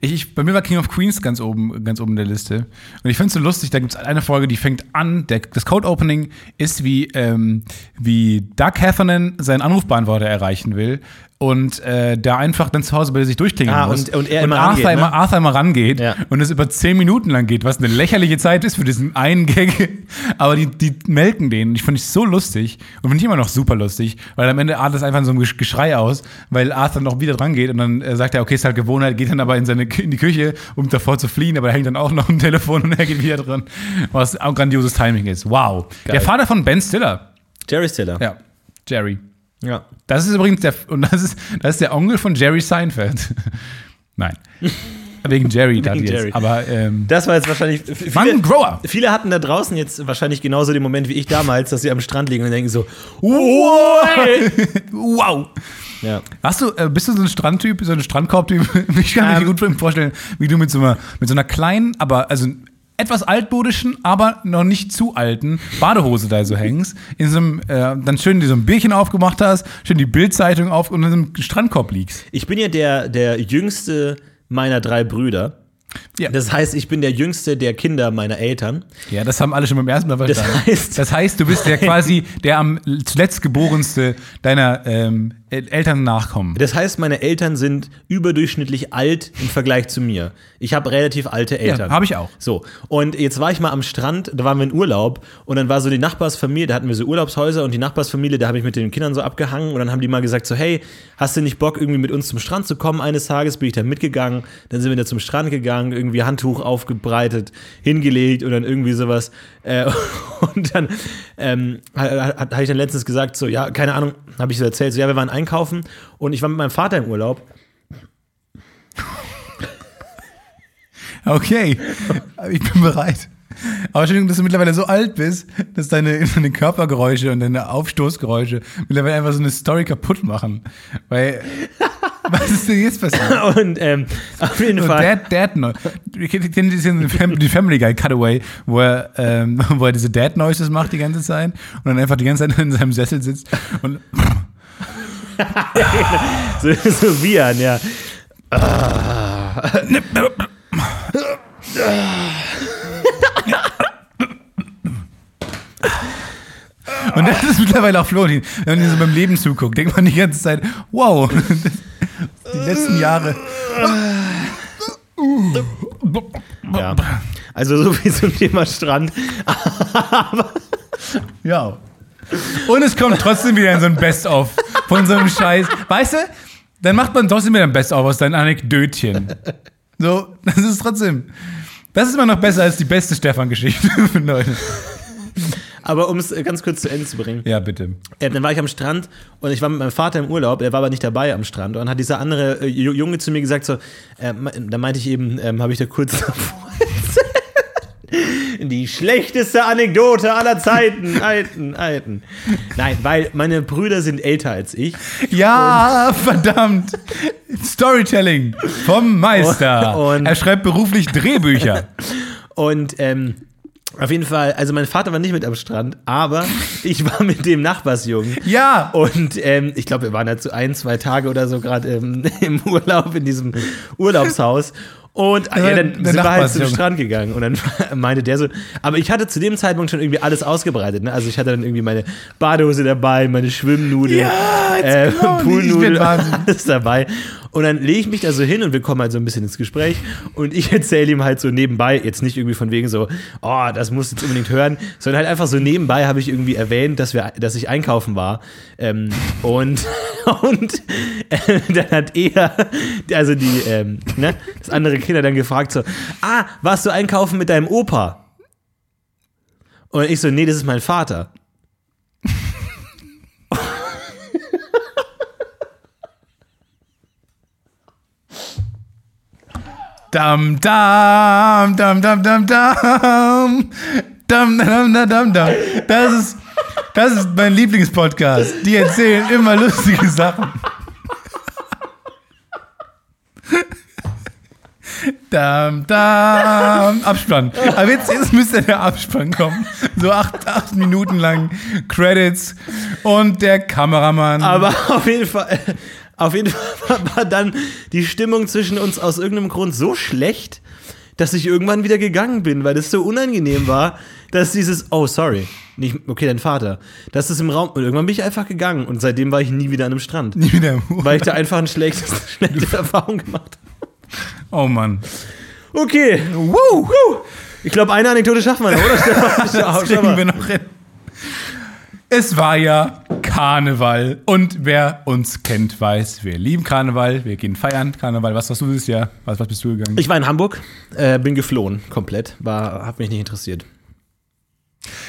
Ich, ich, bei mir war King of Queens ganz oben, ganz oben in der Liste. Und ich finde es so lustig, da gibt es eine Folge, die fängt an, der, das Code-Opening ist, wie, ähm, wie Doug Heffernan seinen Anrufbeantworter erreichen will und äh, der einfach dann zu Hause bei sich durchklingeln Ah, muss. und- und er immer Arthur, rangeht, ne? immer, Arthur immer rangeht Ja. und es über zehn Minuten lang geht, was eine lächerliche Zeit ist für diesen einen Gag. Aber die, die melken den. Und ich fand es so lustig und finde ich immer noch super lustig, weil am Ende artet es einfach in so ein Gesch- Geschrei aus, weil Arthur noch wieder dran geht und dann äh, sagt er, okay, ist halt Gewohnheit, geht dann aber in, seine, in die Küche, um davor zu fliehen, aber da hängt dann auch noch ein Telefon und er geht wieder dran. Was auch grandioses Timing ist. Wow. Der Vater von Ben Stiller. Jerry Stiller. Ja. Jerry. Ja. Das ist übrigens der, und das ist, das ist der Onkel von Jerry Seinfeld. Nein. Wegen Jerry Wegen jetzt. Jerry. Aber ähm, Das war jetzt wahrscheinlich. Viele, Mann, Grower. Viele hatten da draußen jetzt wahrscheinlich genauso den Moment wie ich damals, dass sie am Strand liegen und denken so, wow! wow. ja. Hast du, äh, bist du so ein Strandtyp, so ein Strandkorb-Typ? Ich kann mir Ähm. gut vorstellen, wie du mit so einer, mit so einer kleinen, aber also etwas altmodischen, aber noch nicht zu alten Badehose da so hängst, in so einem, äh, dann schön dir so ein Bierchen aufgemacht hast, schön die Bildzeitung auf und in so einem Strandkorb liegst. Ich bin ja der, der jüngste meiner drei Brüder. Ja. Das heißt, ich bin der jüngste der Kinder meiner Eltern. Ja, das haben alle schon beim ersten Mal verstanden. Das heißt- das heißt du bist der quasi der am zuletzt geborenste deiner ähm, Eltern nachkommen. Das heißt, meine Eltern sind überdurchschnittlich alt im Vergleich zu mir. Ich habe relativ alte Eltern. habe ich auch. So, und jetzt war ich mal am Strand, da waren wir in Urlaub und dann war so die Nachbarsfamilie, da hatten wir so Urlaubshäuser und die Nachbarsfamilie, da habe ich mit den Kindern so abgehangen und dann haben die mal gesagt so, hey, hast du nicht Bock irgendwie mit uns zum Strand zu kommen? Eines Tages bin ich da mitgegangen, dann sind wir da zum Strand gegangen, irgendwie Handtuch aufgebreitet, hingelegt und dann irgendwie sowas. Äh, Und dann ähm, habe ich dann letztens gesagt, so, ja, keine Ahnung, habe ich so erzählt, so, ja, wir waren einkaufen und ich war mit meinem Vater im Urlaub. Okay, ich bin bereit. Aber Entschuldigung, dass du mittlerweile so alt bist, dass deine, deine Körpergeräusche und deine Aufstoßgeräusche mittlerweile einfach so eine Story kaputt machen. Weil, was ist denn jetzt passiert? Und ähm, auf jeden So Fall. Dad, Dad Noise. Ich kenne diesen Fam- die Family Guy Cutaway, wo er, ähm, wo er diese Dad Noises macht die ganze Zeit und dann einfach die ganze Zeit in seinem Sessel sitzt und so, so wie an, ja. Und das ist mittlerweile auch Florentin. Wenn man ihm so beim Leben zuguckt, denkt man die ganze Zeit, wow, die letzten Jahre. ja. Also so viel zum Thema Strand. Ja. Und es kommt trotzdem wieder in so ein Best-of von so einem Scheiß. Weißt du, dann macht man trotzdem wieder ein Best-of aus deinen Anekdötchen. So, das ist trotzdem. Das ist immer noch besser als die beste Stefan-Geschichte, Leute. Aber um es ganz kurz zu Ende zu bringen. Ja, bitte. Äh, dann war ich am Strand und ich war mit meinem Vater im Urlaub, er war aber nicht dabei am Strand. Und dann hat dieser andere äh, Ju- Junge zu mir gesagt, so, äh, da meinte ich eben, ähm, habe ich da kurz davor Die schlechteste Anekdote aller Zeiten, alten, alten. Nein, weil meine Brüder sind älter als ich. Ja, verdammt. Storytelling vom Meister. Und- er schreibt beruflich Drehbücher. Und ähm, auf jeden Fall, also mein Vater war nicht mit am Strand, aber ich war mit dem Nachbarsjungen. Ja. Und ähm, ich glaube, wir waren dazu ein, zwei Tage oder so gerade ähm, im Urlaub in diesem Urlaubshaus. Und ja, der dann sind wir halt zum. Strand gegangen. Und dann meinte der so, aber ich hatte zu dem Zeitpunkt schon irgendwie alles ausgebreitet. Ne? Also ich hatte dann irgendwie meine Badehose dabei, meine Schwimmnudel, Ja, äh, Poolnudel, alles dabei. Und dann lege ich mich da so hin und wir kommen halt so ein bisschen ins Gespräch. Und ich erzähle ihm halt so nebenbei, jetzt nicht irgendwie von wegen so, oh, das musst du jetzt unbedingt hören, sondern halt einfach so nebenbei habe ich irgendwie erwähnt, dass, wir, dass ich einkaufen war. Ähm, und und äh, dann hat er, also die, ähm, ne, das andere Kind hat dann gefragt so, ah, warst du einkaufen mit deinem Opa? Und ich so, nee, das ist mein Vater. Dam, dam, dam, dam, dam, dam. Dam, dam, dam, dam, dam. Das ist, das ist mein Lieblingspodcast. Die erzählen immer lustige Sachen. Dam, dam. Abspann. Aber jetzt, jetzt müsste der Abspann kommen. So acht, acht Minuten lang Credits und der Kameramann. Aber auf jeden Fall, auf jeden Fall war dann die Stimmung zwischen uns aus irgendeinem Grund so schlecht, dass ich irgendwann wieder gegangen bin, weil das so unangenehm war, dass dieses, oh, sorry, nicht, okay, dein Vater, das ist im Raum. Und irgendwann bin ich einfach gegangen und seitdem war ich nie wieder an einem Strand. Nie wieder. Weil ich da einfach eine schlechte, schlechte Erfahrung gemacht habe. Oh Mann. Okay. Woo. Ich glaube, eine Anekdote schaffen wir noch, oder? Stefan? Das kriegen wir noch hin. Es war ja Karneval. Und wer uns kennt, weiß, wir lieben Karneval. Wir gehen feiern. Karneval, was warst du dieses Jahr? Was, was bist du gegangen? Ich war in Hamburg, äh, bin geflohen, komplett. War, hat mich nicht interessiert.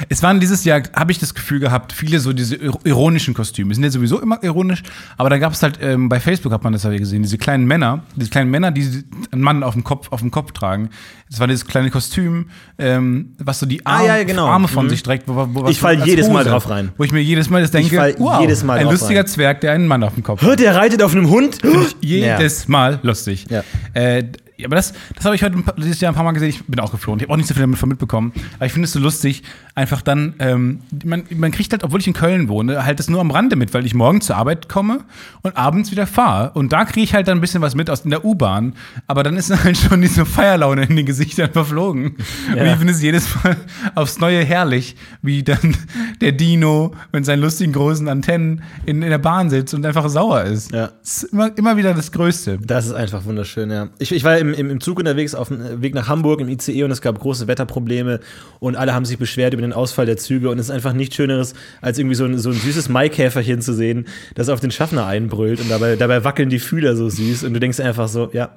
Es waren dieses Jahr, habe ich das Gefühl gehabt, viele so diese ir- ironischen Kostüme. Die sind ja sowieso immer ironisch, aber dann gab es halt, ähm, bei Facebook hat man das ja gesehen, diese kleinen Männer, diese kleinen Männer, die einen Mann auf dem Kopf, auf dem Kopf tragen. Das war dieses kleine Kostüm, ähm, was so die Ah, Arme, ja, genau. Arme von Mhm. sich trägt. Wo, wo, was Ich fall jedes Mal Hose, drauf rein. Wo ich mir jedes Mal das denke, fall wow, jedes Mal ein lustiger rein. Zwerg, der einen Mann auf dem Kopf hat. Hört, der reitet auf einem Hund? Jedes Mal lustig. Ja. Äh, ja, aber das, das habe ich heute dieses Jahr ein paar Mal gesehen. Ich bin auch geflohen. Ich habe auch nicht so viel davon mitbekommen. Aber ich finde es so lustig, einfach dann, ähm, man, man kriegt halt, obwohl ich in Köln wohne, halt das nur am Rande mit, weil ich morgens zur Arbeit komme und abends wieder fahre. Und da kriege ich halt dann ein bisschen was mit aus in der U-Bahn. Aber dann ist halt schon diese Feierlaune in den Gesichtern verflogen. Und Ja. ich finde es jedes Mal aufs Neue herrlich, wie dann der Dino mit seinen lustigen großen Antennen in, in der Bahn sitzt und einfach sauer ist. Ja. Das ist immer, immer wieder das Größte. Das ist einfach wunderschön, ja. Ich, ich war im, im, im Zug unterwegs auf dem Weg nach Hamburg im ICE und es gab große Wetterprobleme und alle haben sich beschwert über den Ausfall der Züge und es ist einfach nichts Schöneres, als irgendwie so ein, so ein süßes Maikäferchen zu sehen, das auf den Schaffner einbrüllt und dabei, dabei wackeln die Fühler so süß und du denkst einfach so, ja,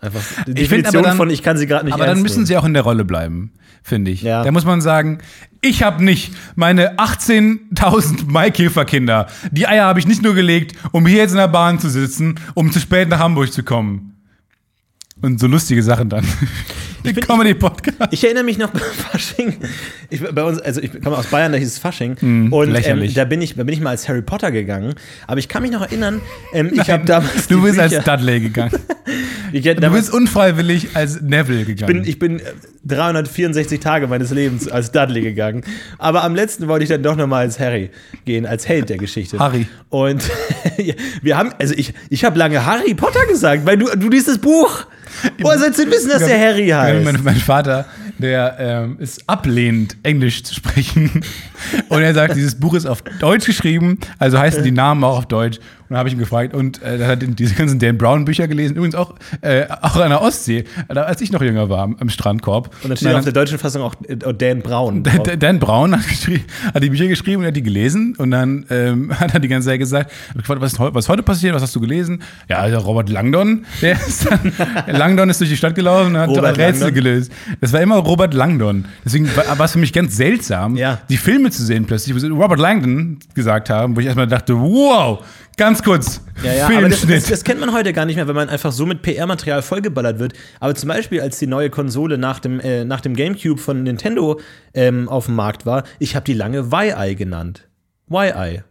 einfach die Ich find Definition aber dann- von ich kann sie gerade nicht Aber dann müssen sie auch in der Rolle bleiben. finde ich. Ja. Da muss man sagen, ich habe nicht meine 18.000 Maikäferkinder. Die Eier habe ich nicht nur gelegt, um hier jetzt in der Bahn zu sitzen, um zu spät nach Hamburg zu kommen. Und so lustige Sachen dann. Die bin- Comedy-Podcast. Ich erinnere mich noch bei Fasching. Ich, bei uns, also ich komme aus Bayern, da hieß es Fasching. und ähm, Hm, da, bin ich, da bin ich mal als Harry Potter gegangen. Aber ich kann mich noch erinnern, ähm, ich habe damals. Du bist als Bücher- Dudley gegangen. ich, Du bist unfreiwillig als Neville gegangen. bin, ich bin äh, 364 Tage meines Lebens als Dudley gegangen. Aber am letzten wollte ich dann doch nochmal als Harry gehen, als Held der Geschichte. Harry. Und wir haben, also ich, ich habe lange Harry Potter gesagt, weil du, du liest das Buch. Woher sollst du wissen, dass der Harry heißt? Mein, mein Vater, der ähm, ist ablehnend, Englisch zu sprechen. Und er sagt, dieses Buch ist auf Deutsch geschrieben, also heißen die Namen auch auf Deutsch. Und da habe ich ihn gefragt und äh, er hat diese ganzen Dan Brown Bücher gelesen, übrigens auch, äh, auch an der Ostsee, als ich noch jünger war, am, Strandkorb. Und dann steht auf der deutschen Fassung auch äh, Dan Braun. D- D- Dan Brown hat, hat die Bücher geschrieben und hat die gelesen und dann ähm, hat er die ganze Zeit gesagt, gefragt, was, was heute passiert, was hast du gelesen? Ja, also Robert Langdon, der ist dann, Langdon ist durch die Stadt gelaufen und hat Robert Rätsel Langdon? gelöst. Das war immer Robert Langdon. Deswegen war war es für mich ganz seltsam, Ja. die Filme zu sehen plötzlich, wo sie Robert Langdon gesagt haben, wo ich erstmal dachte, wow, ganz kurz, Ja, ja, aber das, das, das kennt man heute gar nicht mehr, wenn man einfach so mit PR-Material vollgeballert wird. Aber zum Beispiel, als die neue Konsole nach dem, äh, nach dem GameCube von Nintendo ähm, auf dem Markt war, ich habe die lange Y-Eye genannt. Y-Eye.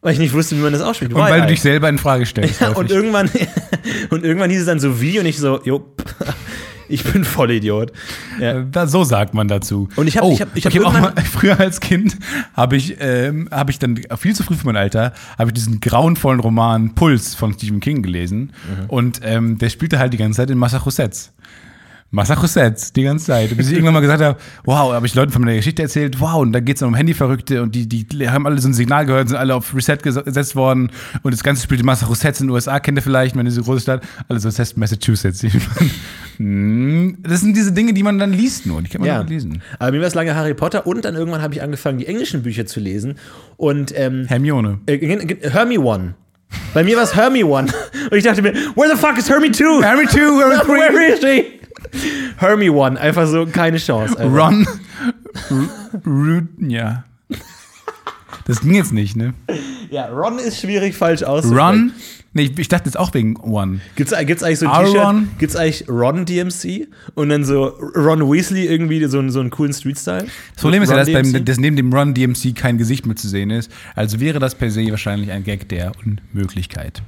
Weil ich nicht wusste, wie man das ausspricht. und weil du dich selber in Frage stellst. ja, und irgendwann, und irgendwann hieß es dann so wie und ich so, jo, ich bin Vollidiot. Ja. Äh, Da, so sagt man dazu. Und ich hab- oh, ich hab- ich hab auch mal, früher als Kind habe ich, ähm, habe ich dann viel zu früh für mein Alter, habe ich diesen grauenvollen Roman Puls von Stephen King gelesen. Mhm. Und ähm, der spielte halt die ganze Zeit in Massachusetts. Massachusetts, die ganze Zeit. Bis ich irgendwann mal gesagt habe, wow, habe ich Leuten von meiner Geschichte erzählt, wow, und da geht es um Handyverrückte und die, die haben alle so ein Signal gehört, sind alle auf Reset ges- gesetzt worden und das Ganze spielt in Massachusetts in den USA, kennt ihr vielleicht, wenn diese große Stadt, also das heißt Massachusetts. Hm, das sind diese Dinge, die man dann liest nur, die kann man Ja. nur lesen. Aber mir war es lange Harry Potter und dann irgendwann habe ich angefangen, die englischen Bücher zu lesen. Und ähm, Hermione. Äh, ge- ge- Hermie One. Bei mir war es Hermie One. Und ich dachte mir, where the fuck is Hermie 2? Hermie 2, Hermie 3. Where is she? Hermie One. Einfach so keine Chance. Einfach. Ron. R- R- ja. Das ging jetzt nicht, ne? Ja, Ron ist schwierig falsch auszusprechen. Ron. Nee, ich, ich dachte jetzt auch wegen One. Gibt's, gibt's eigentlich so ein? T-Shirt? Gibt's eigentlich Ron DMC? Und dann so Ron Weasley irgendwie so, einen- so einen coolen Street-Style? Das Problem ist ja, Ron dass, beim, dass neben dem Run DMC kein Gesicht mehr zu sehen ist. Also wäre das per se wahrscheinlich ein Gag der Unmöglichkeit.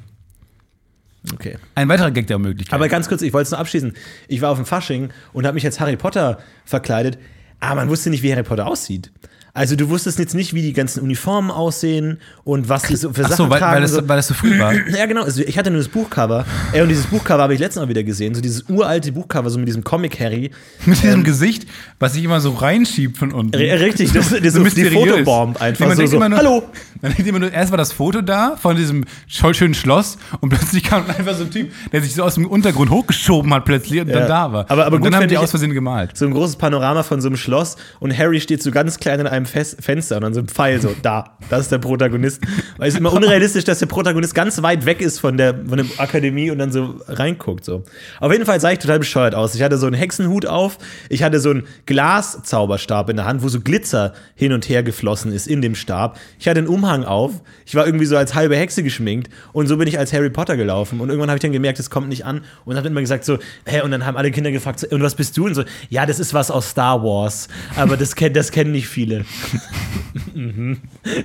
Okay. Ein weiterer Gag der Unmöglichkeit. Aber ganz kurz, ich wollte es nur abschließen. Ich war auf dem Fasching und habe mich als Harry Potter verkleidet, aber man wusste nicht, wie Harry Potter aussieht. Also du wusstest jetzt nicht, wie die ganzen Uniformen aussehen und was die so für Ach Sachen so, weil, tragen. weil, das, so. weil das so früh war. Ja, genau. Also ich hatte nur das Buchcover. Ey, und dieses Buchcover habe ich letztens Mal wieder gesehen. So dieses uralte Buchcover, so mit diesem Comic-Harry. Mit diesem Gesicht, was sich immer so reinschiebt von unten. Richtig, das, das, das die mysteriös. Fotobomb einfach Nee, man so. denkt so immer nur, Hallo! Man denkt immer nur, erst war das Foto da von diesem schö- schönen Schloss und plötzlich kam einfach so ein Typ, der sich so aus dem Untergrund hochgeschoben hat plötzlich und Ja. dann da war. Aber- aber und gut dann haben die aus Versehen gemalt. So ein großes Panorama von so einem Schloss und Harry steht so ganz klein in einem Fes Fenster und dann so ein Pfeil so, da, das ist der Protagonist. Weil es ist immer unrealistisch, dass der Protagonist ganz weit weg ist von der, von der Akademie und dann so reinguckt. So. Auf jeden Fall sah ich total bescheuert aus. Ich hatte so einen Hexenhut auf, ich hatte so einen Glaszauberstab in der Hand, wo so Glitzer hin und her geflossen ist in dem Stab. Ich hatte einen Umhang auf, ich war irgendwie so als halbe Hexe geschminkt und so bin ich als Harry Potter gelaufen. Und irgendwann habe ich dann gemerkt, es kommt nicht an und habe immer gesagt so, hä, und dann haben alle Kinder gefragt, so, und was bist du? Und so, ja, das ist was aus Star Wars, aber das, kenn, das kennen nicht viele. mhm.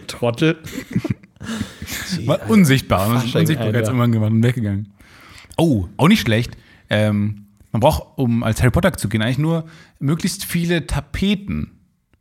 Trottel. War unsichtbar. Fasching, Unsichtbarkeit Alter. irgendwann gemacht und weggegangen. Oh, auch nicht schlecht. Ähm, man braucht, um als Harry Potter zu gehen, eigentlich nur möglichst viele Tapeten.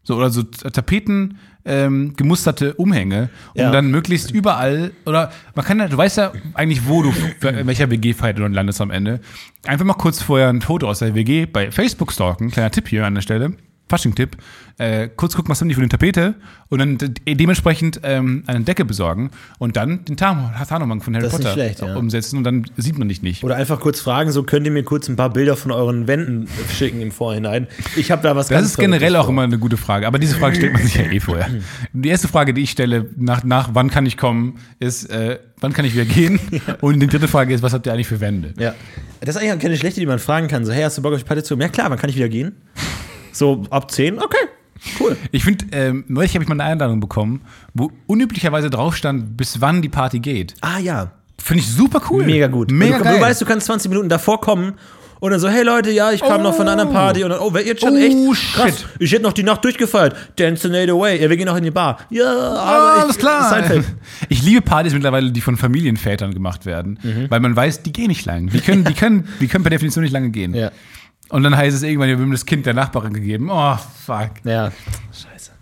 So, oder so Tapeten, ähm, gemusterte Umhänge, um Ja. dann möglichst überall, oder man kann ja, du weißt ja eigentlich, wo du, in welcher WG feiert du landest am Ende. Einfach mal kurz vorher ein Foto aus der WG bei Facebook stalken, kleiner Tipp hier an der Stelle. Fasching-Tipp, äh, kurz gucken, was haben die für eine Tapete und dann de dementsprechend ähm, eine Decke besorgen und dann den Tarn- Tarnumhang von Harry Das Potter schlecht, ja. umsetzen und dann sieht man dich nicht. Oder einfach kurz fragen, so könnt ihr mir kurz ein paar Bilder von euren Wänden schicken im Vorhinein. Ich habe da was Das ganz ist generell auch vor. immer eine gute Frage, aber diese Frage stellt man sich ja eh vorher. Die erste Frage, die ich stelle, nach, nach wann kann ich kommen, ist, äh, wann kann ich wieder gehen? Und die dritte Frage ist, was habt ihr eigentlich für Wände? Ja. Das ist eigentlich auch keine schlechte, die man fragen kann. So, hey, hast du Bock auf die Party zu? Ja klar, wann kann ich wieder gehen? So ab 10, okay, cool. Ich finde, ähm, neulich habe ich mal eine Einladung bekommen, wo unüblicherweise drauf stand, bis wann die Party geht. Ah ja, Finde ich super cool. mega gut. Mega du, geil. du weißt, du kannst 20 Minuten davor kommen und dann so, hey Leute, ja, ich kam noch von einer anderen Party und dann, oh, wer jetzt schon Oh, echt? Krass, shit. ich hätte noch die Nacht durchgefeiert. Dance the night away. Ja, wir gehen noch in die Bar. Ja, Ah, aber ich, alles klar. Seinfeld. Ich liebe Partys mittlerweile, die von Familienvätern gemacht werden, Mhm. weil man weiß, die gehen nicht lang. Die können, die können, die können per Definition nicht lange gehen. Ja. Und dann heißt es irgendwann, wir haben das Kind der Nachbarin gegeben. Oh, fuck. Ja, scheiße.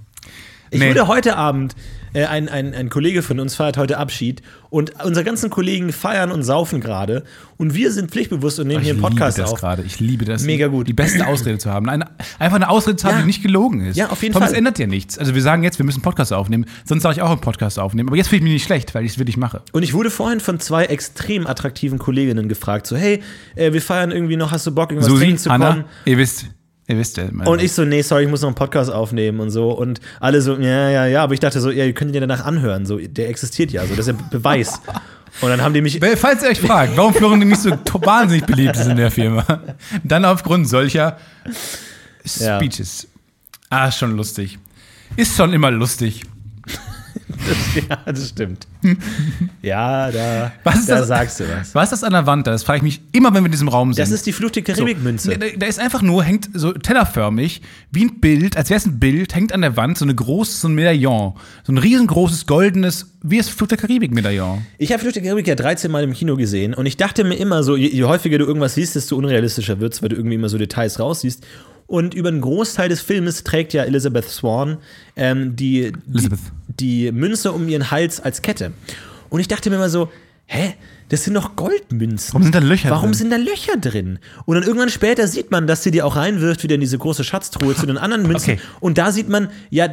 Ich Nee. würde heute Abend, äh, ein, ein, ein Kollege von uns feiert heute Abschied und unsere ganzen Kollegen feiern und saufen gerade und wir sind pflichtbewusst und nehmen Ich hier einen liebe Podcast das auf. gerade. Ich liebe das. Mega gut. Die beste Ausrede zu haben. Eine, einfach eine Ausrede zu haben, Ja. die nicht gelogen ist. Ja, auf jeden Tom, Fall. Es ändert ja nichts. Also wir sagen jetzt, wir müssen einen Podcast aufnehmen. Sonst sage ich auch einen Podcast aufnehmen. Aber jetzt fühle ich mich nicht schlecht, weil ich es wirklich mache. Und ich wurde vorhin von zwei extrem attraktiven Kolleginnen gefragt, so, hey, äh, wir feiern irgendwie noch, hast du Bock, irgendwas Susi, trinken zu kommen? Hanna, ihr wisst, ihr wisst ja. Und ich so, nee, sorry, ich muss noch einen Podcast aufnehmen und so. Und alle so, ja, ja, ja. Aber ich dachte so, ja, ihr könnt ihn ja danach anhören. So, der existiert ja, so, das ist ja Beweis. Und dann haben die mich. Falls ihr euch fragt, warum Florin nicht so wahnsinnig beliebt ist in der Firma, dann aufgrund solcher Ja. Speeches. Ah, ist schon lustig. Ist schon immer lustig. ja, das stimmt. ja, da, Was da das? sagst du was. Was ist das an der Wand da? Das frage ich mich immer, wenn wir in diesem Raum sind. Das ist die Flucht der Karibik-Münze. Nee, Da, da ist einfach nur, hängt so tellerförmig, wie ein Bild, als wäre es ein Bild, hängt an der Wand so eine große, so ein Medaillon. So ein riesengroßes, goldenes, wie das Flut der Karibik-Medaillon. Ich habe Flucht der Karibik ja 13 Mal im Kino gesehen und ich dachte mir immer so, je, je häufiger du irgendwas siehst, desto unrealistischer wird's, weil du irgendwie immer so Details raussiehst. Und über einen Großteil des Filmes trägt ja Elizabeth Swan ähm, die, die, Elizabeth. Die Münze um ihren Hals als Kette. Und ich dachte mir immer so, hä? Das sind doch Goldmünzen. Warum sind da Löcher Warum drin? sind da Löcher drin? Und dann irgendwann später sieht man, dass sie die auch reinwirft, wieder in diese große Schatztruhe zu den anderen Münzen. Okay. Und da sieht man, ja,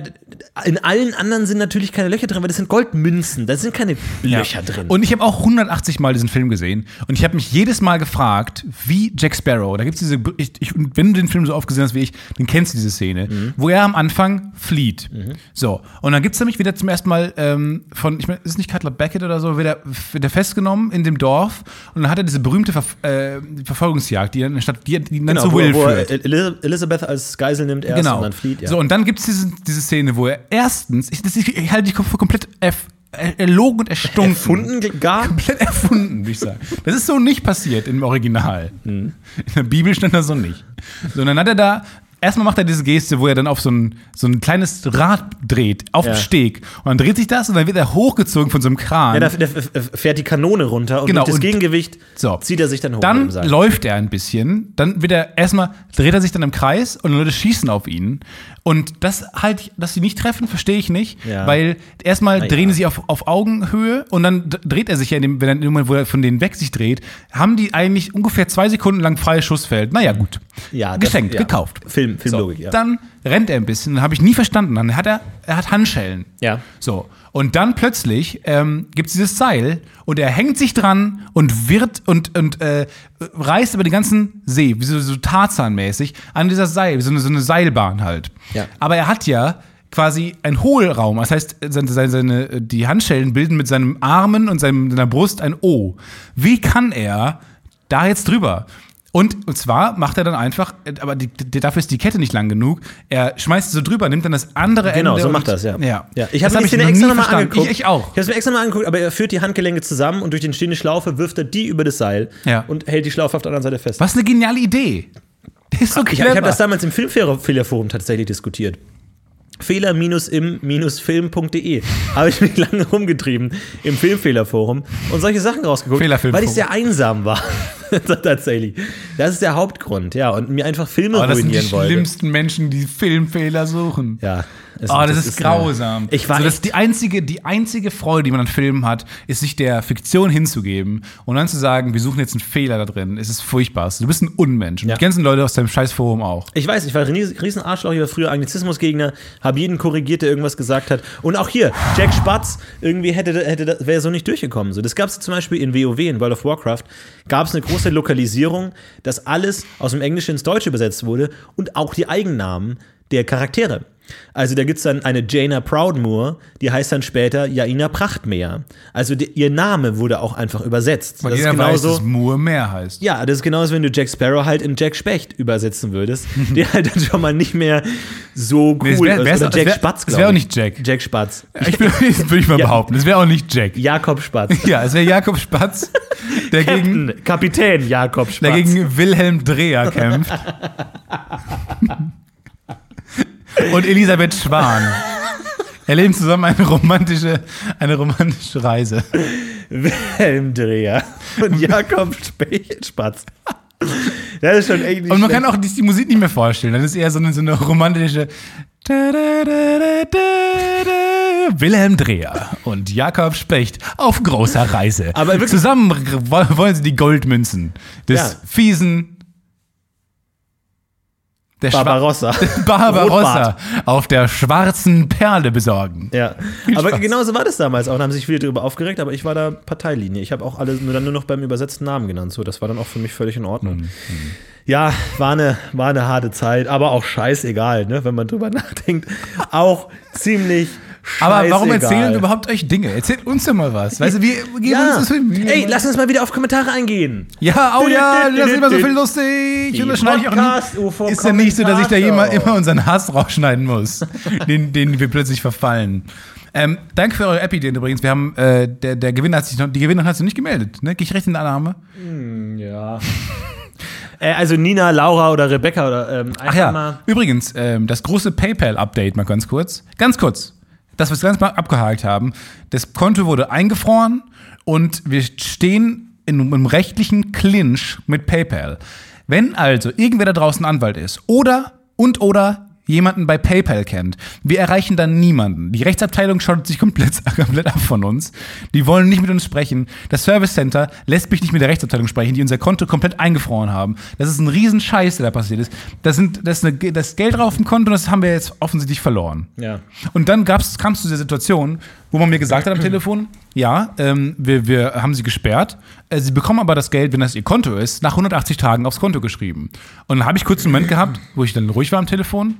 in allen anderen sind natürlich keine Löcher drin, weil das sind Goldmünzen. Da sind keine Löcher drin. Und ich habe auch 180 Mal diesen Film gesehen und ich habe mich jedes Mal gefragt, wie Jack Sparrow, da gibt es diese, ich, ich, wenn du den Film so oft gesehen hast wie ich, dann kennst du diese Szene, Mhm. wo er am Anfang flieht. So, und dann gibt es nämlich wieder zum ersten Mal ähm, von, ich meine, ist nicht Cutler Beckett oder so, wird er, wird er festgenommen in dem Dorf und dann hat er diese berühmte Ver äh, Verfolgungsjagd, die dann statt, die, die dann Genau, zu wo, Will wo er führt. El- Elizabeth als Geisel nimmt erst Genau. und dann flieht. Ja. So, und dann gibt es diese, diese Szene, wo er erstens, ich, das, ich, ich halte die für komplett er- erlogen und erstunken. Erfunden gar? Komplett erfunden, würde ich sagen. Das ist so nicht passiert im Original. In der Bibel stand das so nicht. So, und dann hat er da. Erstmal macht er diese Geste, wo er dann auf so ein, so ein kleines Rad dreht, auf Ja. dem Steg. Und dann dreht sich das und dann wird er hochgezogen von so einem Kran. Ja, da, fährt die Kanone runter und Genau, durch das Gegengewicht So. zieht er sich dann hoch. Dann läuft er ein bisschen, dann wird er erstmal, dreht er sich dann im Kreis und Leute schießen auf ihn. Und das halt, dass sie nicht treffen, verstehe ich nicht, Ja. weil erstmal drehen sie auf, auf Augenhöhe und dann dreht er sich ja, in dem, wenn er in dem Moment, wo er von denen weg sich dreht, haben die eigentlich ungefähr zwei Sekunden lang freies Schussfeld. Naja, gut. Ja, das- Geschenkt, gekauft. Film, Filmlogik, so, ja. Dann rennt er ein bisschen, dann habe ich nie verstanden. Dann hat er, er hat Handschellen. Ja. So. Und dann plötzlich ähm, gibt es dieses Seil und er hängt sich dran und wird und, und äh, reißt über den ganzen See, wie so, so Tarzan-mäßig, an dieser Seil, wie so eine, so eine Seilbahn halt. Ja. Aber er hat ja quasi einen Hohlraum. Das heißt, seine, seine, seine, die Handschellen bilden mit seinem Armen und seinem, seiner Brust ein O. Wie kann er da jetzt drüber? Und, und zwar macht er dann einfach, aber die, die, dafür ist die Kette nicht lang genug. Er schmeißt so drüber, nimmt dann das andere Genau, Ende. so und- macht das, ja. Ja, Ich Das habe hab mir extra nochmal angeguckt. Ich, ich auch. Ich habe es mir extra nochmal angeguckt, aber er führt die Handgelenke zusammen und durch den stehenden Schlaufe wirft er die über das Seil Ja. und hält die Schlaufe auf der anderen Seite fest. Was eine geniale Idee. Der ist so Ich, ich clever. habe das damals im Filmfehlerforum tatsächlich diskutiert. Fehler-im-film.de habe ich mich lange rumgetrieben im Filmfehlerforum und solche Sachen rausgeguckt, weil ich sehr einsam war. tatsächlich. Das ist der Hauptgrund, ja. Und mir einfach Filme oh, das sind die ruinieren wollte. schlimmsten Menschen, die Filmfehler suchen. Ja. Es- Oh, das, ist, grausam. Eine, ich war so, das echt, die einzige, die einzige Freude, die man an Filmen hat, ist sich der Fiktion hinzugeben und dann zu sagen, wir suchen jetzt einen Fehler da drin. Es ist furchtbar. Du bist ein Unmensch. Und Ja. die ganzen Leute aus deinem Scheißforum auch. Ich weiß, ich war ein ries- riesen Arschloch, ich war früher Anglizismusgegner, habe jeden korrigiert, der irgendwas gesagt hat. Und auch hier, Jack Spatz, irgendwie hätte, hätte wäre so nicht durchgekommen. So, das gab es zum Beispiel in WoW, in World of Warcraft, gab es eine große Lokalisierung, dass alles aus dem Englischen ins Deutsche übersetzt wurde und auch die Eigennamen der Charaktere. Also da gibt es dann eine Jaina Proudmoore, die heißt dann später Jaina Prachtmeer. Also die, ihr Name wurde auch einfach übersetzt. Weil das jeder ist weiß, genauso, dass Moore mehr heißt. ja, das ist genauso, wenn du Jack Sparrow halt in Jack Specht übersetzen würdest, der halt dann schon mal nicht mehr so cool Nee, es wär- ist. Oder Jack wär- Spatz, es glaub wär auch ich. nicht Jack. Jack Spatz. Ich würde ich mal Ja. behaupten. Es wäre auch nicht Jack. Jakob Spatz. Ja, es wäre Jakob Spatz, der gegen, Captain, Kapitän Jakob Spatz. der gegen Wilhelm Dreher kämpft. Und Elisabeth Schwan. Erleben zusammen eine romantische, eine romantische Reise. Wilhelm-Dreher und Jakob Spatz. Das ist schon echt nicht Und man kann schlecht. auch die, die Musik nicht mehr vorstellen. Das ist eher so eine, so eine romantische. Wilhelm Dreher und Jakob Specht auf großer Reise. Aber wirklich- Zusammen wollen sie die Goldmünzen des Ja. fiesen der Barbarossa. Barbarossa auf der schwarzen Perle besorgen. Ja, Viel aber Spaß. genauso war das damals auch. Da haben sich viele darüber aufgeregt, aber ich war da Parteilinie. Ich habe auch alle nur dann nur noch beim übersetzten Namen genannt. So, das war dann auch für mich völlig in Ordnung. Mhm. Ja, war eine, war eine harte Zeit, aber auch scheißegal, ne, wenn man drüber nachdenkt. Auch ziemlich scheißegal. Aber warum erzählen wir überhaupt euch Dinge? Erzählt uns doch mal was. Weißt du, wir geben Ja. uns das Mühe. Ey, lass uns mal wieder auf Kommentare eingehen. Ja, oh ja, das ist immer so viel lustig. Die Und das schneide ich auch nicht. UFO Ist ja nicht so, dass ich da immer, Kommentator. immer unseren Hass rausschneiden muss, den, den wir plötzlich verfallen. Ähm, danke für eure App-Ideen übrigens. Wir haben, äh, der, der Gewinner hat sich noch, die Gewinnerin hat sich noch nicht gemeldet. Ne? Gehe ich recht in der Annahme? Ja. äh, also Nina, Laura oder Rebecca oder ähm, einfach Ach ja, mal. übrigens, ähm, das große PayPal-Update mal ganz kurz. Ganz kurz. Das, was wir ganz mal abgehakt haben. Das Konto wurde eingefroren und wir stehen in einem rechtlichen Clinch mit PayPal. Wenn also irgendwer da draußen Anwalt ist oder und oder jemanden bei PayPal kennt, wir erreichen dann niemanden. Die Rechtsabteilung schaut sich komplett, komplett ab von uns. Die wollen nicht mit uns sprechen. Das Service Center lässt mich nicht mit der Rechtsabteilung sprechen, die unser Konto komplett eingefroren haben. Das ist ein riesen Scheiß, der da passiert ist. Da sind, das, ist eine, das Geld drauf im Konto, das haben wir jetzt offensichtlich verloren. Ja. Und dann gab's, kam es zu der Situation, wo man mir gesagt hat am Telefon, ja, ähm, wir, wir haben sie gesperrt. Äh, sie bekommen aber das Geld, wenn das ihr Konto ist, nach 180 Tagen aufs Konto geschrieben. Und dann habe ich kurz einen Moment gehabt, wo ich dann ruhig war am Telefon.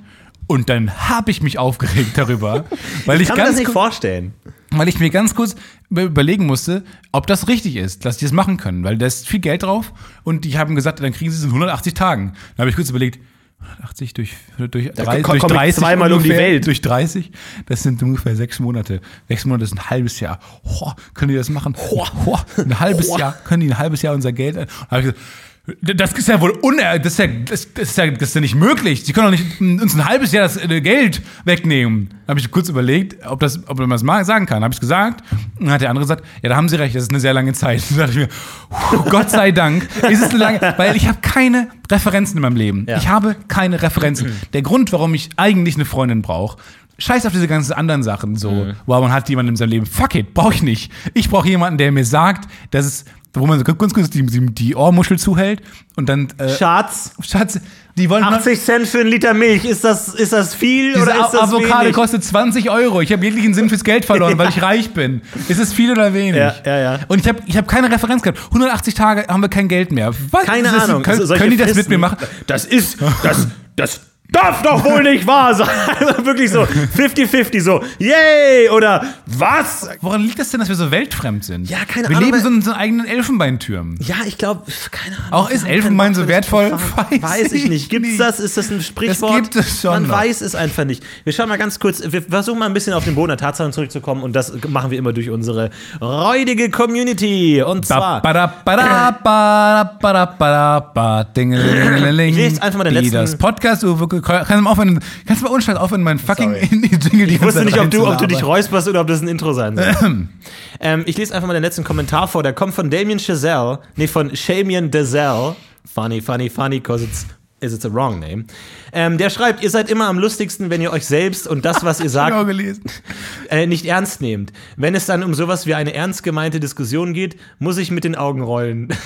Und dann habe ich mich aufgeregt darüber, weil ich, Kann man das ganz nicht vorstellen. weil ich mir ganz kurz über- überlegen musste, ob das richtig ist, dass die das machen können, weil da ist viel Geld drauf und die haben gesagt, dann kriegen sie es in 180 Tagen. Dann habe ich kurz überlegt, 180 durch, durch, drei, komm- durch komm ich 30 zweimal um die ungefähr, Welt. Durch 30, das sind ungefähr sechs Monate. Sechs Monate ist ein halbes Jahr. Ho, können die das machen? Ho, ho, ein halbes. Jahr, können die ein halbes Jahr unser Geld? Und dann hab ich gesagt, das ist ja wohl uner das ist ja, das, das, ist ja, das ist ja nicht möglich. Sie können doch nicht uns ein halbes Jahr das äh, Geld wegnehmen. Da habe ich kurz überlegt, ob, das, ob man das mal sagen kann. Habe ich gesagt. Und dann hat der andere gesagt, ja, da haben Sie recht, das ist eine sehr lange Zeit. Da dachte ich mir, Gott sei Dank, ist es eine lange, weil ich habe keine Referenzen in meinem Leben. Ja. Ich habe keine Referenzen. Der Grund, warum ich eigentlich eine Freundin brauche, Scheiß auf diese ganzen anderen Sachen, so, wow, man hat jemanden in seinem Leben. Fuck it, brauche ich nicht. Ich brauche jemanden, der mir sagt, dass es, wo man so ganz kurz die, die, die Ohrmuschel zuhält und dann, äh, Schatz, Schatz, die wollen 80 Cent für einen Liter Milch, ist das, ist das viel diese oder ist das Avocado wenig? kostet 20 Euro. Ich habe jeglichen Sinn fürs Geld verloren, weil ich reich bin. Ist es viel oder wenig? Ja, ja, ja. Und ich habe ich hab keine Referenz gehabt. 180 Tage haben wir kein Geld mehr. Was? Keine Ahnung. Können, Also können die das mit Fristen- mir machen? Das ist, das, das darf doch wohl nicht wahr sein. Also wirklich so 50-50, so, yay, oder was? Woran liegt das denn, dass wir so weltfremd sind? Ja, keine wir Ahnung, leben aber- so in so eigenen Elfenbeintürmen. Ja, ich glaube, keine Ahnung. Auch ist Wir Elfenbein so das wertvoll? Weiß Weiß ich ich nicht. Gibt's nicht. das? Ist das ein Sprichwort? gibt es schon Man noch. weiß es einfach nicht. Wir schauen mal ganz kurz, wir versuchen mal ein bisschen auf den Boden der Tatsachen zurückzukommen und das machen wir immer durch unsere räudige Community. Und zwar. Ich lese einfach mal den Die letzten- Das Podcast, Uwe, kannst du mal aufhören, kannst du mal unscheiß aufhören, meinen fucking Sorry. Jingle die Ich wusste nicht, ob du, ob du dich räusperst oder ob das ein Intro sein soll. ähm, ich lese einfach mal den letzten Kommentar vor. Der kommt von Damien Chazelle, nee, von Shamian Dazelle. Funny, funny, funny, cause it's, is it's a wrong name. Ähm, der schreibt, ihr seid immer am lustigsten, wenn ihr euch selbst und das, was ihr sagt, äh, nicht ernst nehmt. Wenn es dann um sowas wie eine ernst gemeinte Diskussion geht, muss ich mit den Augen rollen.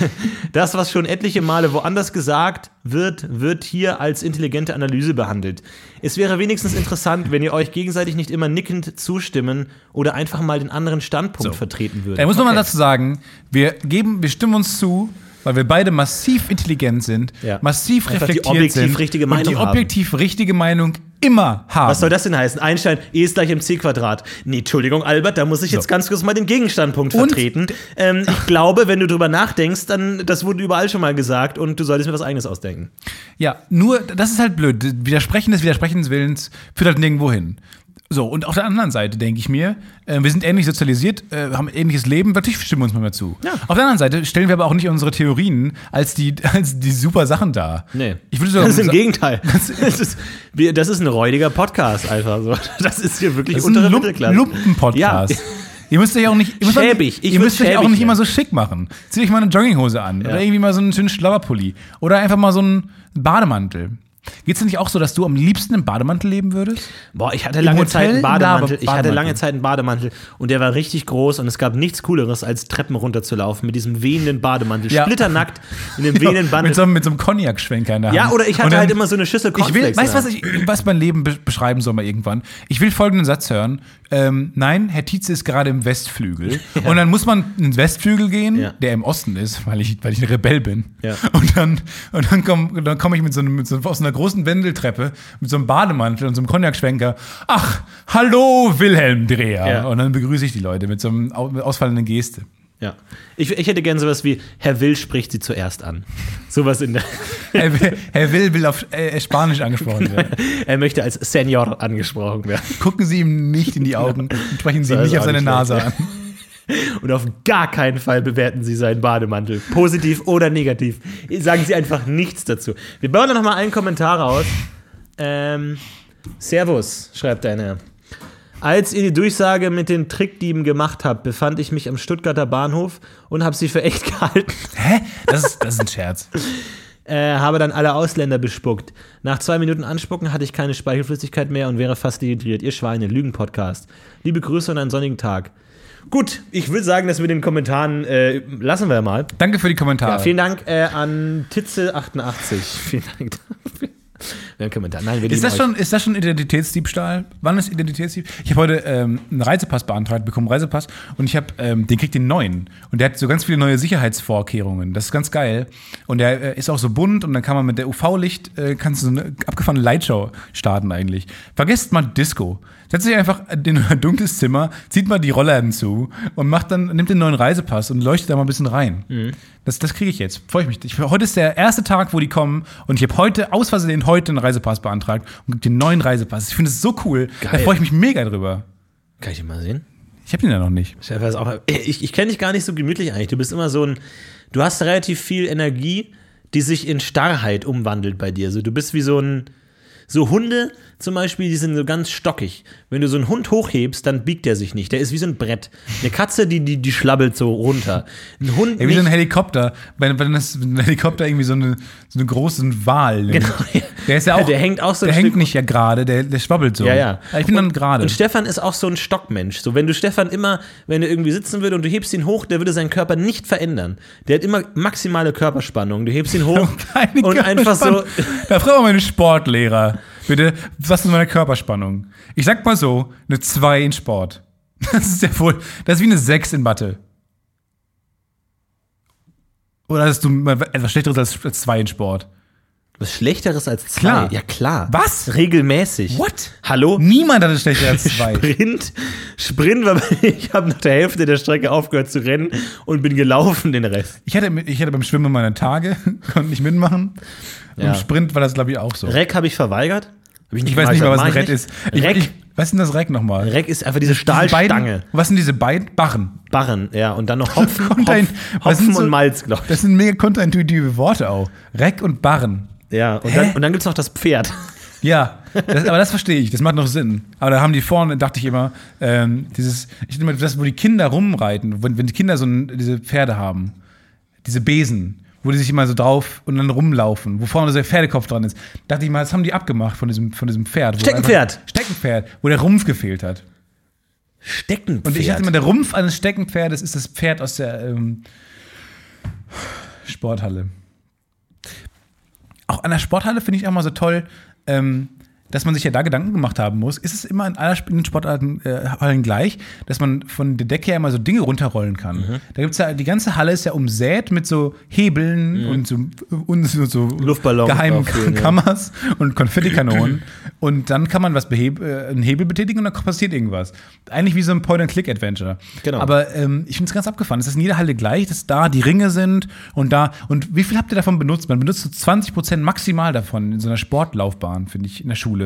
Das, was schon etliche Male woanders gesagt wird, wird hier als intelligente Analyse behandelt. Es wäre wenigstens interessant, wenn ihr euch gegenseitig nicht immer nickend zustimmen oder einfach mal den anderen Standpunkt vertreten würdet. Da muss man mal Okay. dazu sagen, wir geben, wir stimmen uns zu, weil wir beide massiv intelligent sind, Ja. massiv Einfach die reflektiert objektiv sind richtige und die Meinung haben. objektiv richtige Meinung immer haben. Was soll das denn heißen? Einstein, E ist gleich mc Quadrat. Nee, Entschuldigung, Albert, da muss ich jetzt So. ganz kurz mal den Gegenstandpunkt Und- vertreten. Ähm, ich glaube, wenn du drüber nachdenkst, dann, das wurde überall schon mal gesagt und du solltest mir was eigenes ausdenken. Ja, nur, das ist halt blöd. Widersprechen des Widersprechens Willens führt halt nirgendwo hin. So, und auf der anderen Seite denke ich mir, äh, wir sind ähnlich sozialisiert, äh, haben ähnliches Leben, natürlich stimmen wir uns manchmal zu. Ja. Auf der anderen Seite stellen wir aber auch nicht unsere Theorien als die, als die super Sachen dar. Nee. Ich würde sogar das ist im Gegenteil. Das ist, wir, das ist ein räudiger Podcast einfach so. Das ist hier wirklich Das untere Mittelklasse. Lumpen-Podcast. Ja. Ihr müsst euch auch nicht, ihr müsst, Schäbig. Ihr müsst euch auch nicht immer so schick machen. Zieht euch mal eine Jogginghose an oder irgendwie mal so einen schönen Schlauerpulli oder einfach mal so einen Bademantel. Geht's dir nicht auch so, dass du am liebsten im Bademantel leben würdest? Boah, ich hatte lange Hotel Zeit einen Bademantel. Ich hatte Bademantel. lange Zeit einen Bademantel und der war richtig groß und es gab nichts Cooleres, als Treppen runterzulaufen mit diesem wehenden Bademantel. Ja. Splitternackt in dem wehenden mit, Mantel. so, mit so einem Cognac-Schwenker in der Hand. Ja, oder ich hatte dann- halt immer so eine Schüssel Ich will, Cornflakes. weißt du, was, ich, was mein Leben be beschreiben soll mal irgendwann? Ich will folgenden Satz hören. Ähm, nein, Herr Tietze ist gerade im Westflügel. Und dann muss man in den Westflügel gehen, Ja. der im Osten ist, weil ich, weil ich ein Rebell bin. Ja. Und dann, und dann komme dann komm ich mit so, einem, mit so aus einer großen Wendeltreppe, mit so einem Bademantel und so einem Cognac-Schwenker. Ach, hallo, Wilhelm Dreher. Ja. Und dann begrüße ich die Leute mit so einem mit ausfallenden Geste. Ja. Ich, ich hätte gern sowas wie, Herr Will spricht sie zuerst an. Sowas in der. Herr, Will- Herr Will will auf äh, Spanisch angesprochen werden. er möchte als Senior angesprochen werden. Gucken Sie ihm nicht in die Augen und sprechen Sie ihm ist nicht auf seine Nase an. Und auf gar keinen Fall bewerten Sie seinen Bademantel. Positiv oder negativ. Sagen Sie einfach nichts dazu. Wir bauen da nochmal einen Kommentar raus. Ähm, Servus, schreibt einer. Als ihr die Durchsage mit den Trickdieben gemacht habt, befand ich mich am Stuttgarter Bahnhof und habe sie für echt gehalten. Hä? Das ist, das ist ein Scherz. Äh, habe dann alle Ausländer bespuckt. Nach zwei Minuten Anspucken hatte ich keine Speichelflüssigkeit mehr und wäre fast dehydriert. Ihr Schweine, Lügen-Podcast. Liebe Grüße und einen sonnigen Tag. Gut, ich würde sagen, dass wir den Kommentaren äh, lassen wir mal. Danke für die Kommentare. Ja, vielen Dank äh, an Titze88. Vielen Dank dafür. Wir haben Kommentar. Nein, wir ist, das schon, ist das schon Identitätsdiebstahl? Wann ist Identitätsdiebstahl? Ich habe heute ähm, einen Reisepass beantragt, bekommen einen Reisepass und ich habe, ähm, den kriegt den neuen. Und der hat so ganz viele neue Sicherheitsvorkehrungen. Das ist ganz geil. Und der äh, ist auch so bunt und dann kann man mit der UV-Licht, äh, kannst du so eine abgefahrene Lightshow starten eigentlich. Vergesst mal Disco. Setzt euch einfach in ein dunkles Zimmer, zieht mal die Rollladen zu und macht dann, nimmt den neuen Reisepass und leuchtet da mal ein bisschen rein. Mhm. Das, das kriege ich jetzt. Freue ich mich. Ich, heute ist der erste Tag, wo die kommen und ich habe heute, aus Versehen heute einen Reisepass beantragt und krieg den neuen Reisepass. Ich finde es so cool. Da Geil. freue ich mich mega drüber. Kann ich den mal sehen? Ich habe den ja noch nicht. Ich, auch, ich, ich kenne dich gar nicht so gemütlich eigentlich. Du bist immer so ein. Du hast relativ viel Energie, die sich in Starrheit umwandelt bei dir. So, du bist wie so ein. So Hunde zum Beispiel, die sind so ganz stockig. Wenn du so einen Hund hochhebst, dann biegt der sich nicht. Der ist wie so ein Brett. Eine Katze, die, die, die schlabbelt so runter. Ein Hund Ja, wie so ein. Helikopter. Wenn, wenn das wenn ein Helikopter irgendwie so, eine, so einen großen Wal. Genau, ja. Der ist ja auch. der hängt auch so Der hängt Stück- nicht ja gerade, der, der schwabbelt so. Ja, ja. Ich bin dann gerade. Und Stefan ist auch so ein Stockmensch. So, wenn du Stefan immer, wenn er irgendwie sitzen würde und du hebst ihn hoch, der würde seinen Körper nicht verändern. Der hat immer maximale Körperspannung. Du hebst ihn hoch und einfach so. Da frag mal meine Sportlehrer. Bitte, was ist meine Körperspannung? Ich sag mal so, eine 2 in Sport. Das ist ja wohl, das ist wie eine 6 in Mathe. Oder hast du etwas Schlechteres als 2 in Sport? Was Schlechteres als zwei? Klar. Ja, klar. Was? Regelmäßig. What? Hallo? Niemand hatte schlechter als 2. Sprint, Sprint bei, ich habe nach der Hälfte der Strecke aufgehört zu rennen und bin gelaufen den Rest. Ich hatte, ich hatte beim Schwimmen meine Tage, konnte nicht mitmachen. Und Ja. im Sprint war das, glaube ich, auch so. Reck habe ich verweigert. Hab ich weiß nicht mehr, was ein ich Rett ist. Ich, Reck, ich, was ist denn das Reck nochmal? Reck ist einfach diese Diese beiden- Stahlstange. Was sind diese beiden? Barren. Barren, ja. Und dann noch Hopfen, Konter- Hopf, was sind Hopfen so- und Malz, glaube ich. Das sind mega kontraintuitive Worte auch. Reck und Barren. Ja, und Hä? dann, und dann gibt es noch das Pferd. Ja, das, aber das verstehe ich, das macht noch Sinn. Aber da haben die vorne, dachte ich immer, ähm, dieses, ich nehme das, wo die Kinder rumreiten, wenn, wenn die Kinder so ein, diese Pferde haben, diese Besen, wo die sich immer so drauf und dann rumlaufen, wo vorne so der Pferdekopf dran ist, dachte ich mal, das haben die abgemacht von diesem, von diesem Pferd. Steckenpferd. einfach- Steckenpferd, wo der Rumpf gefehlt hat. Steckenpferd. Und ich dachte immer, der Rumpf eines Steckenpferdes ist das Pferd aus der ähm, Sporthalle. Auch an der Sporthalle finde ich auch mal so toll, ähm, dass man sich ja da Gedanken gemacht haben muss. Ist es immer in den Sportarten äh, Hallen gleich, dass man von der Decke her immer so Dinge runterrollen kann? Mhm. Da gibt's ja, die ganze Halle ist ja umsät mit so Hebeln und so, und so, so Mhm. Luftballons geheimen ja. Kammers und Konfettikanonen. und dann kann man was beheb äh, einen Hebel betätigen und dann passiert irgendwas. Eigentlich wie so ein Point-and-Click-Adventure. Genau. Aber ähm, ich finde es ganz abgefahren. Es ist in jeder Halle gleich, dass da die Ringe sind und da. Und wie viel habt ihr davon benutzt? Man benutzt so 20% maximal davon in so einer Sportlaufbahn, finde ich, in der Schule.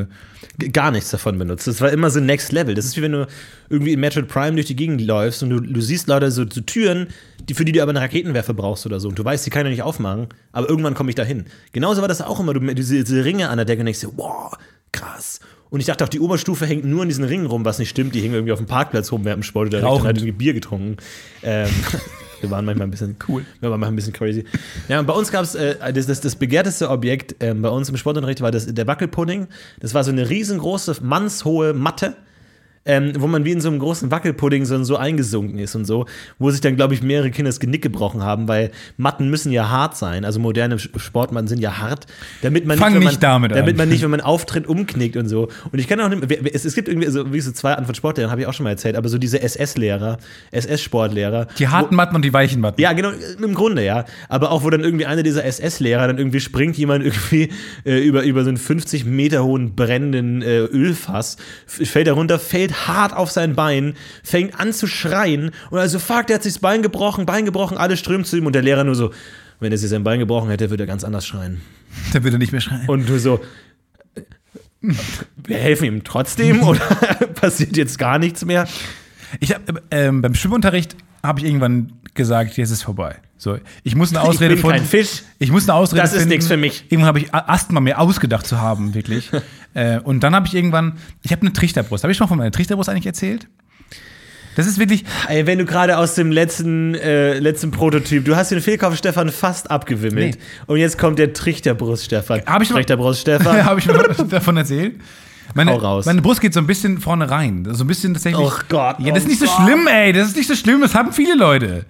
G- gar nichts davon benutzt. Das war immer so Next Level. Das ist wie wenn du irgendwie in Metroid Prime durch die Gegend läufst und du, du siehst lauter so, so Türen, die, für die du aber eine Raketenwerfer brauchst oder so. Und du weißt, die kann ja nicht aufmachen, aber irgendwann komme ich da hin. Genauso war das auch immer. Du diese, diese Ringe an der Decke und denkst dir, wow, krass. Und ich dachte auch, die Oberstufe hängt nur an diesen Ringen rum, was nicht stimmt. Die hingen irgendwie auf dem Parkplatz rum während dem Sport oder hat irgendwie Bier getrunken. Ähm, wir waren manchmal ein bisschen Cool. Wir waren manchmal ein bisschen crazy. Ja, und bei uns gab es äh, das, das, das begehrteste Objekt ähm, bei uns im Sportunterricht war das, der Wackelpudding. Das war so eine riesengroße, mannshohe Matte. Ähm, wo man wie in so einem großen Wackelpudding so, so eingesunken ist und so, wo sich dann, glaube ich, mehrere Kinder das Genick gebrochen haben, weil Matten müssen ja hart sein, also moderne Sportmatten sind ja hart, damit man Fang wenn man, nicht damit damit an. man nicht, wenn man auftritt, umknickt und so. Und ich kann auch nicht, es, es gibt irgendwie so, wie so zwei Arten von Sportlehrern, habe ich auch schon mal erzählt, aber so diese SS-Lehrer, SS-Sportlehrer, Die harten Matten und die weichen Matten. ja, genau, im Grunde, ja. Aber auch, wo dann irgendwie einer dieser SS-Lehrer dann irgendwie springt, jemand irgendwie äh, über, über so einen 50 Meter hohen brennenden äh, Ölfass, fällt er runter, fällt hart auf sein Bein, fängt an zu schreien und also, fuck, der hat sich das Bein gebrochen, Bein gebrochen, alles strömt zu ihm und der Lehrer nur so, wenn er sich sein Bein gebrochen hätte, würde er ganz anders schreien. Da wird er nicht mehr schreien. Und du so, wir helfen ihm trotzdem oder passiert jetzt gar nichts mehr? Ich hab, ähm, beim Schwimmunterricht habe ich irgendwann gesagt, jetzt ist vorbei. So, ich muss eine Ausrede bin kein Fisch. Ich muss eine Ausrede Das ist nix für mich. Irgendwann habe ich Asthma mir ausgedacht zu haben, wirklich. äh, und dann habe ich irgendwann, ich habe eine Trichterbrust. Habe ich schon mal von meiner Trichterbrust eigentlich erzählt? Das ist wirklich, Ey, wenn du gerade aus dem letzten, äh, letzten Prototyp, du hast den Fehlkauf Stefan fast abgewimmelt. Nee. Und jetzt kommt der Trichterbrust Stefan. Hab ich Trichterbrust Stefan. habe ich schon davon erzählt. Meine, Hau raus. meine Brust geht so ein bisschen vorne rein. So ein bisschen tatsächlich. Oh Gott, Ja, das ist oh nicht so Gott. schlimm, ey. Das ist nicht so schlimm. Das haben viele Leute.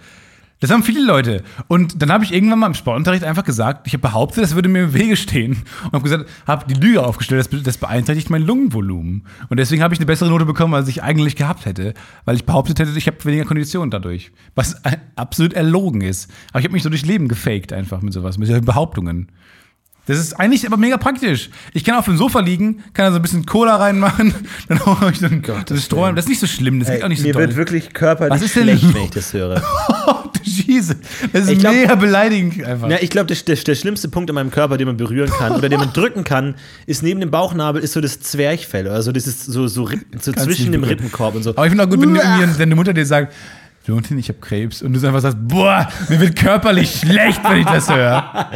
Das haben viele Leute. Und dann habe ich irgendwann mal im Sportunterricht einfach gesagt, ich habe behauptet, das würde mir im Wege stehen. Und habe gesagt, habe die Lüge aufgestellt, das, das beeinträchtigt mein Lungenvolumen. Und deswegen habe ich eine bessere Note bekommen, als ich eigentlich gehabt hätte. Weil ich behauptet hätte, ich habe weniger Kondition dadurch. Was absolut erlogen ist. Aber ich habe mich so durchs Leben gefaked einfach mit sowas, mit solchen Behauptungen. Das ist eigentlich aber mega praktisch. Ich kann auf dem Sofa liegen, kann da so ein bisschen Cola reinmachen, dann hole ich dann das Strohhalm. Das ist nicht so schlimm, das geht auch nicht so Mir doll. wird wirklich körperlich Was ist denn schlecht, los? wenn ich das höre. Oh, Jesus. Das ist glaub- mega beleidigend einfach. Ja, ich glaube, der, der, der schlimmste Punkt in meinem Körper, den man berühren kann oder den man drücken kann, ist neben dem Bauchnabel ist so das Zwerchfell oder so dieses so, so, Ripp, so zwischen dem. Rippenkorb und so. Aber ich finde auch gut, wenn deine Mutter dir sagt, Florentin, ich habe Krebs. Und du einfach sagst, boah, mir wird körperlich schlecht, wenn ich das höre.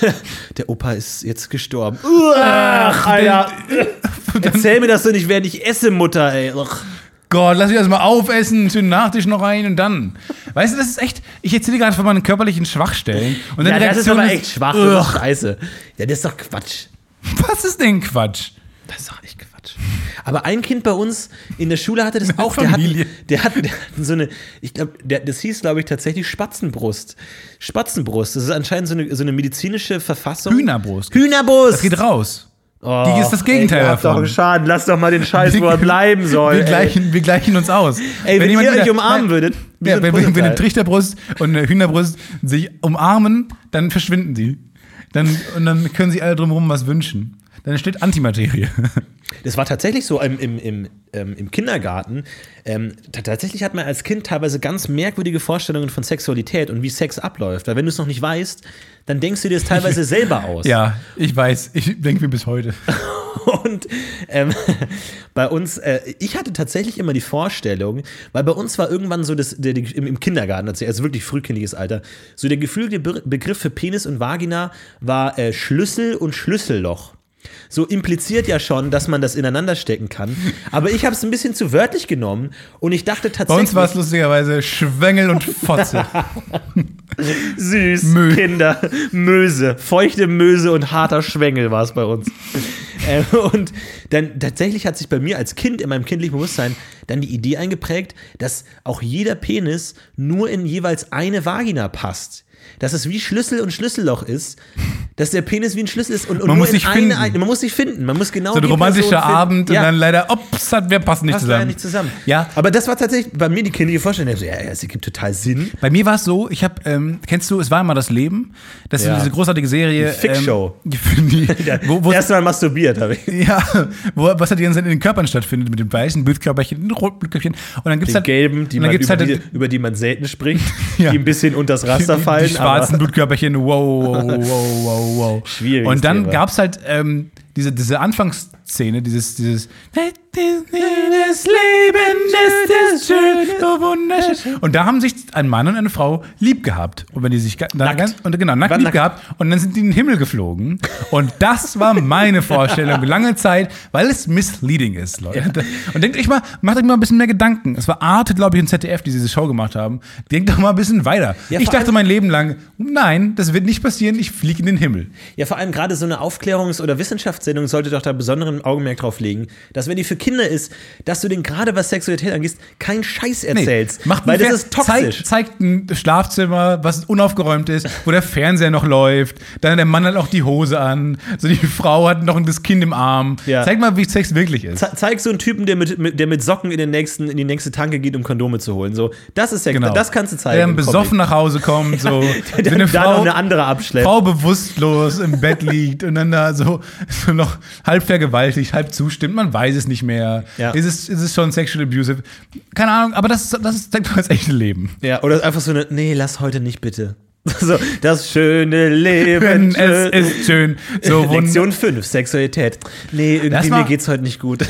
Der Opa ist jetzt gestorben. Ach, Alter. Erzähl mir das doch nicht, während ich esse, Mutter, ey. Ugh. Gott, lass mich erst mal aufessen, schönen Nachtisch noch rein und dann. Weißt du, das ist echt, ich erzähle gerade von meinen körperlichen Schwachstellen. Und Ja, deine das ist aber echt schwach. Das ist scheiße. Ja, das ist doch Quatsch. was ist denn Quatsch? Das ist doch echt Quatsch. Aber ein Kind bei uns in der Schule hatte das auch. Der hat, der hat, der hat so eine, ich glaube, das hieß, glaube ich, tatsächlich Spatzenbrust. Spatzenbrust. Das ist anscheinend so eine, so eine medizinische Verfassung. Hühnerbrust. Hühnerbrust. Das geht raus. Oh, Die ist das Gegenteil ey, davon. doch einen Schaden. Lass doch mal den Scheiß, wo er bleiben soll. Wir gleichen, wir gleichen uns aus. Ey, wenn, jemand ihr euch umarmen würdet. Ja, so wenn, wenn, wenn eine. Trichterbrust und eine Hühnerbrust sich umarmen, dann verschwinden sie. Dann, und dann können sich alle drumherum was wünschen. Dann entsteht Antimaterie. Das war tatsächlich so im, im, im, ähm, im Kindergarten. Ähm, tatsächlich hat man als Kind teilweise ganz merkwürdige Vorstellungen von Sexualität und wie Sex abläuft. Weil wenn du es noch nicht weißt, dann denkst du dir das teilweise selber aus. ja, ich weiß. Ich denke mir bis heute. Und ähm, bei uns, äh, ich hatte tatsächlich immer die Vorstellung, weil bei uns war irgendwann so das, der, die, im, im Kindergarten, also wirklich frühkindliches Alter, so der geflügelte Be Begriff für Penis und Vagina war äh, Schlüssel und Schlüsselloch. So impliziert ja schon, dass man das ineinander stecken kann. Aber ich habe es ein bisschen zu wörtlich genommen und ich dachte Bei tatsächlich. uns war es lustigerweise Schwengel und Fotze. Süß, Mö. Kinder, Möse, feuchte Möse und harter Schwengel war es bei uns. ähm, und dann tatsächlich hat sich bei mir als Kind in meinem kindlichen Bewusstsein dann die Idee eingeprägt, dass auch jeder Penis nur in jeweils eine Vagina passt. Dass es wie Schlüssel und Schlüsselloch ist, dass der Penis wie ein Schlüssel ist und, und Man muss sich eine, finden. Ein, man muss sich finden. Man muss genau So ein romantischer. Abend ja, und dann leider, ups, wir passen nicht passt zusammen. nicht zusammen. Ja, Aber das war tatsächlich bei mir die kindliche Vorstellung. So, ja, ja, es ergibt total Sinn. Bei mir war es so, ich habe, ähm, kennst du, es war immer das Leben. Das ist Ja. diese großartige Serie. Die Fick-Show. Ähm, die, wo, wo, Erstmal masturbiert, habe ich. ja, wo, was halt die ganze Zeit in den Körpern stattfindet, mit dem weißen Blutkörperchen, den roten Blutkörperchen. Und dann gibt's Den halt, gelben, die man, über, halt die, über die man selten spricht, Ja. die ein bisschen unters Raster fallen. Schwarzen Blutkörperchen, wow, wow, wow, wow. Schwieriges Und dann Thema. gab's halt ähm, diese, diese Anfangsszene, dieses, dieses das Leben ist es schön, so wunderschön. Und da haben sich ein Mann und eine Frau lieb gehabt. Und wenn die sich Nackt. ganz, und genau, nackt Waren lieb nackt. gehabt und dann sind die in den Himmel geflogen. Und das war meine Vorstellung lange Zeit, weil es misleading ist, Leute. Und denkt euch mal, macht euch mal ein bisschen mehr Gedanken. Es war Arte, glaube ich, und ZDF, die diese Show gemacht haben. Denkt doch mal ein bisschen weiter. Ja, ich dachte mein Leben lang, nein, das wird nicht passieren, ich fliege in den Himmel. Ja, vor allem gerade so eine Aufklärungs- oder Wissenschaftssendung sollte doch da besonderen Augenmerk drauf legen, dass wenn die für Kinder ist, dass du denen gerade was Sexualität angeht, keinen Scheiß erzählst. macht weil das ist toxisch. Zeigt, zeigt ein Schlafzimmer, was unaufgeräumt ist, wo der Fernseher noch läuft. Dann hat der Mann hat auch die Hose an. So die Frau hat noch das Kind im Arm. Ja. Zeig mal, wie Sex wirklich ist. Ze zeig so einen Typen, der mit, mit, der mit Socken in, den nächsten, in die nächste Tanke geht, um Kondome zu holen. So, das ist Sex. Das kannst du zeigen. Der dann besoffen nach Hause kommt, so. So Der eine noch Frau, eine andere abschleppt. Frau bewusstlos im Bett liegt und dann da so, so noch halb vergewaltigt, halb zustimmt. Man weiß es nicht mehr. Ja. Ist, es, ist es schon sexual abusive? Keine Ahnung, aber das, ist- das ist zeigt doch das echte Leben. Ja, oder einfach so eine, nee, lass heute nicht bitte. So, das schöne Leben. Es ist schön, so. Lektion 5, Sexualität. Nee, irgendwie mir geht's heute nicht gut.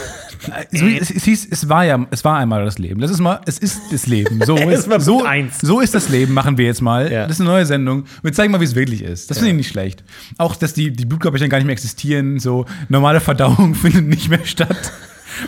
So, es, es hieß, es war ja, es war einmal das Leben. Das ist mal, es ist das Leben. So ist, so, so ist das Leben, machen wir jetzt mal. Ja. Das ist eine neue Sendung. Wir zeigen mal, wie es wirklich ist. Das finde ich nicht schlecht. Auch, dass die, die Blutkörperchen gar nicht mehr existieren, so normale Verdauung findet nicht mehr statt.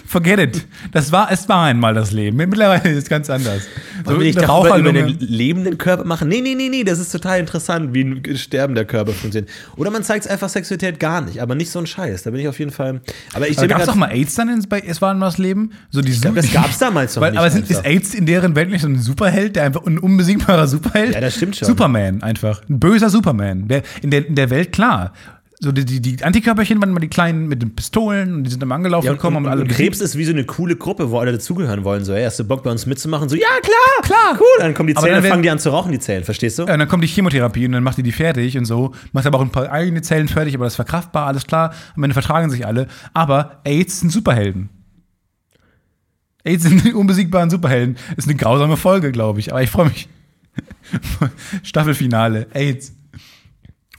Forget it. Das war, es war einmal das Leben. Mittlerweile ist es ganz anders. Wir nicht eine darüber über den lebenden Körper machen? Nee, nee, nee, nee, das ist total interessant, wie ein sterbender Körper funktioniert. Oder man zeigt einfach Sexualität gar nicht, aber nicht so ein Scheiß. Da bin ich auf jeden Fall. Aber ich gab es doch mal AIDS dann ins, bei Es war einmal das Leben? So die glaub, das gab's damals noch Weil, nicht Aber sind, ist. AIDS in deren Welt nicht so ein Superheld, der einfach ein unbesiegbarer Superheld? Ja, das stimmt schon. Superman einfach. Ein böser Superman. Der, in, der, in der Welt, klar. So die, die, die Antikörperchen waren immer die kleinen mit den Pistolen und die sind immer angelaufen Ja, und kommen und, und alle und. Krebs ist wie so eine coole Gruppe, wo alle dazugehören wollen. So, ey, hast du Bock bei uns mitzumachen? So, ja, klar, Klar. cool. Dann kommen die Zellen, dann dann fangen die an zu rauchen, die Zellen, verstehst du? Ja, und dann kommt die Chemotherapie und dann macht die die fertig und so. Macht aber auch ein paar eigene Zellen fertig, aber das ist verkraftbar, alles klar. Am Ende vertragen sich alle. Aber AIDS sind Superhelden. AIDS sind die unbesiegbaren Superhelden. Ist eine grausame Folge, glaube ich. Aber ich freue mich. Staffelfinale. AIDS.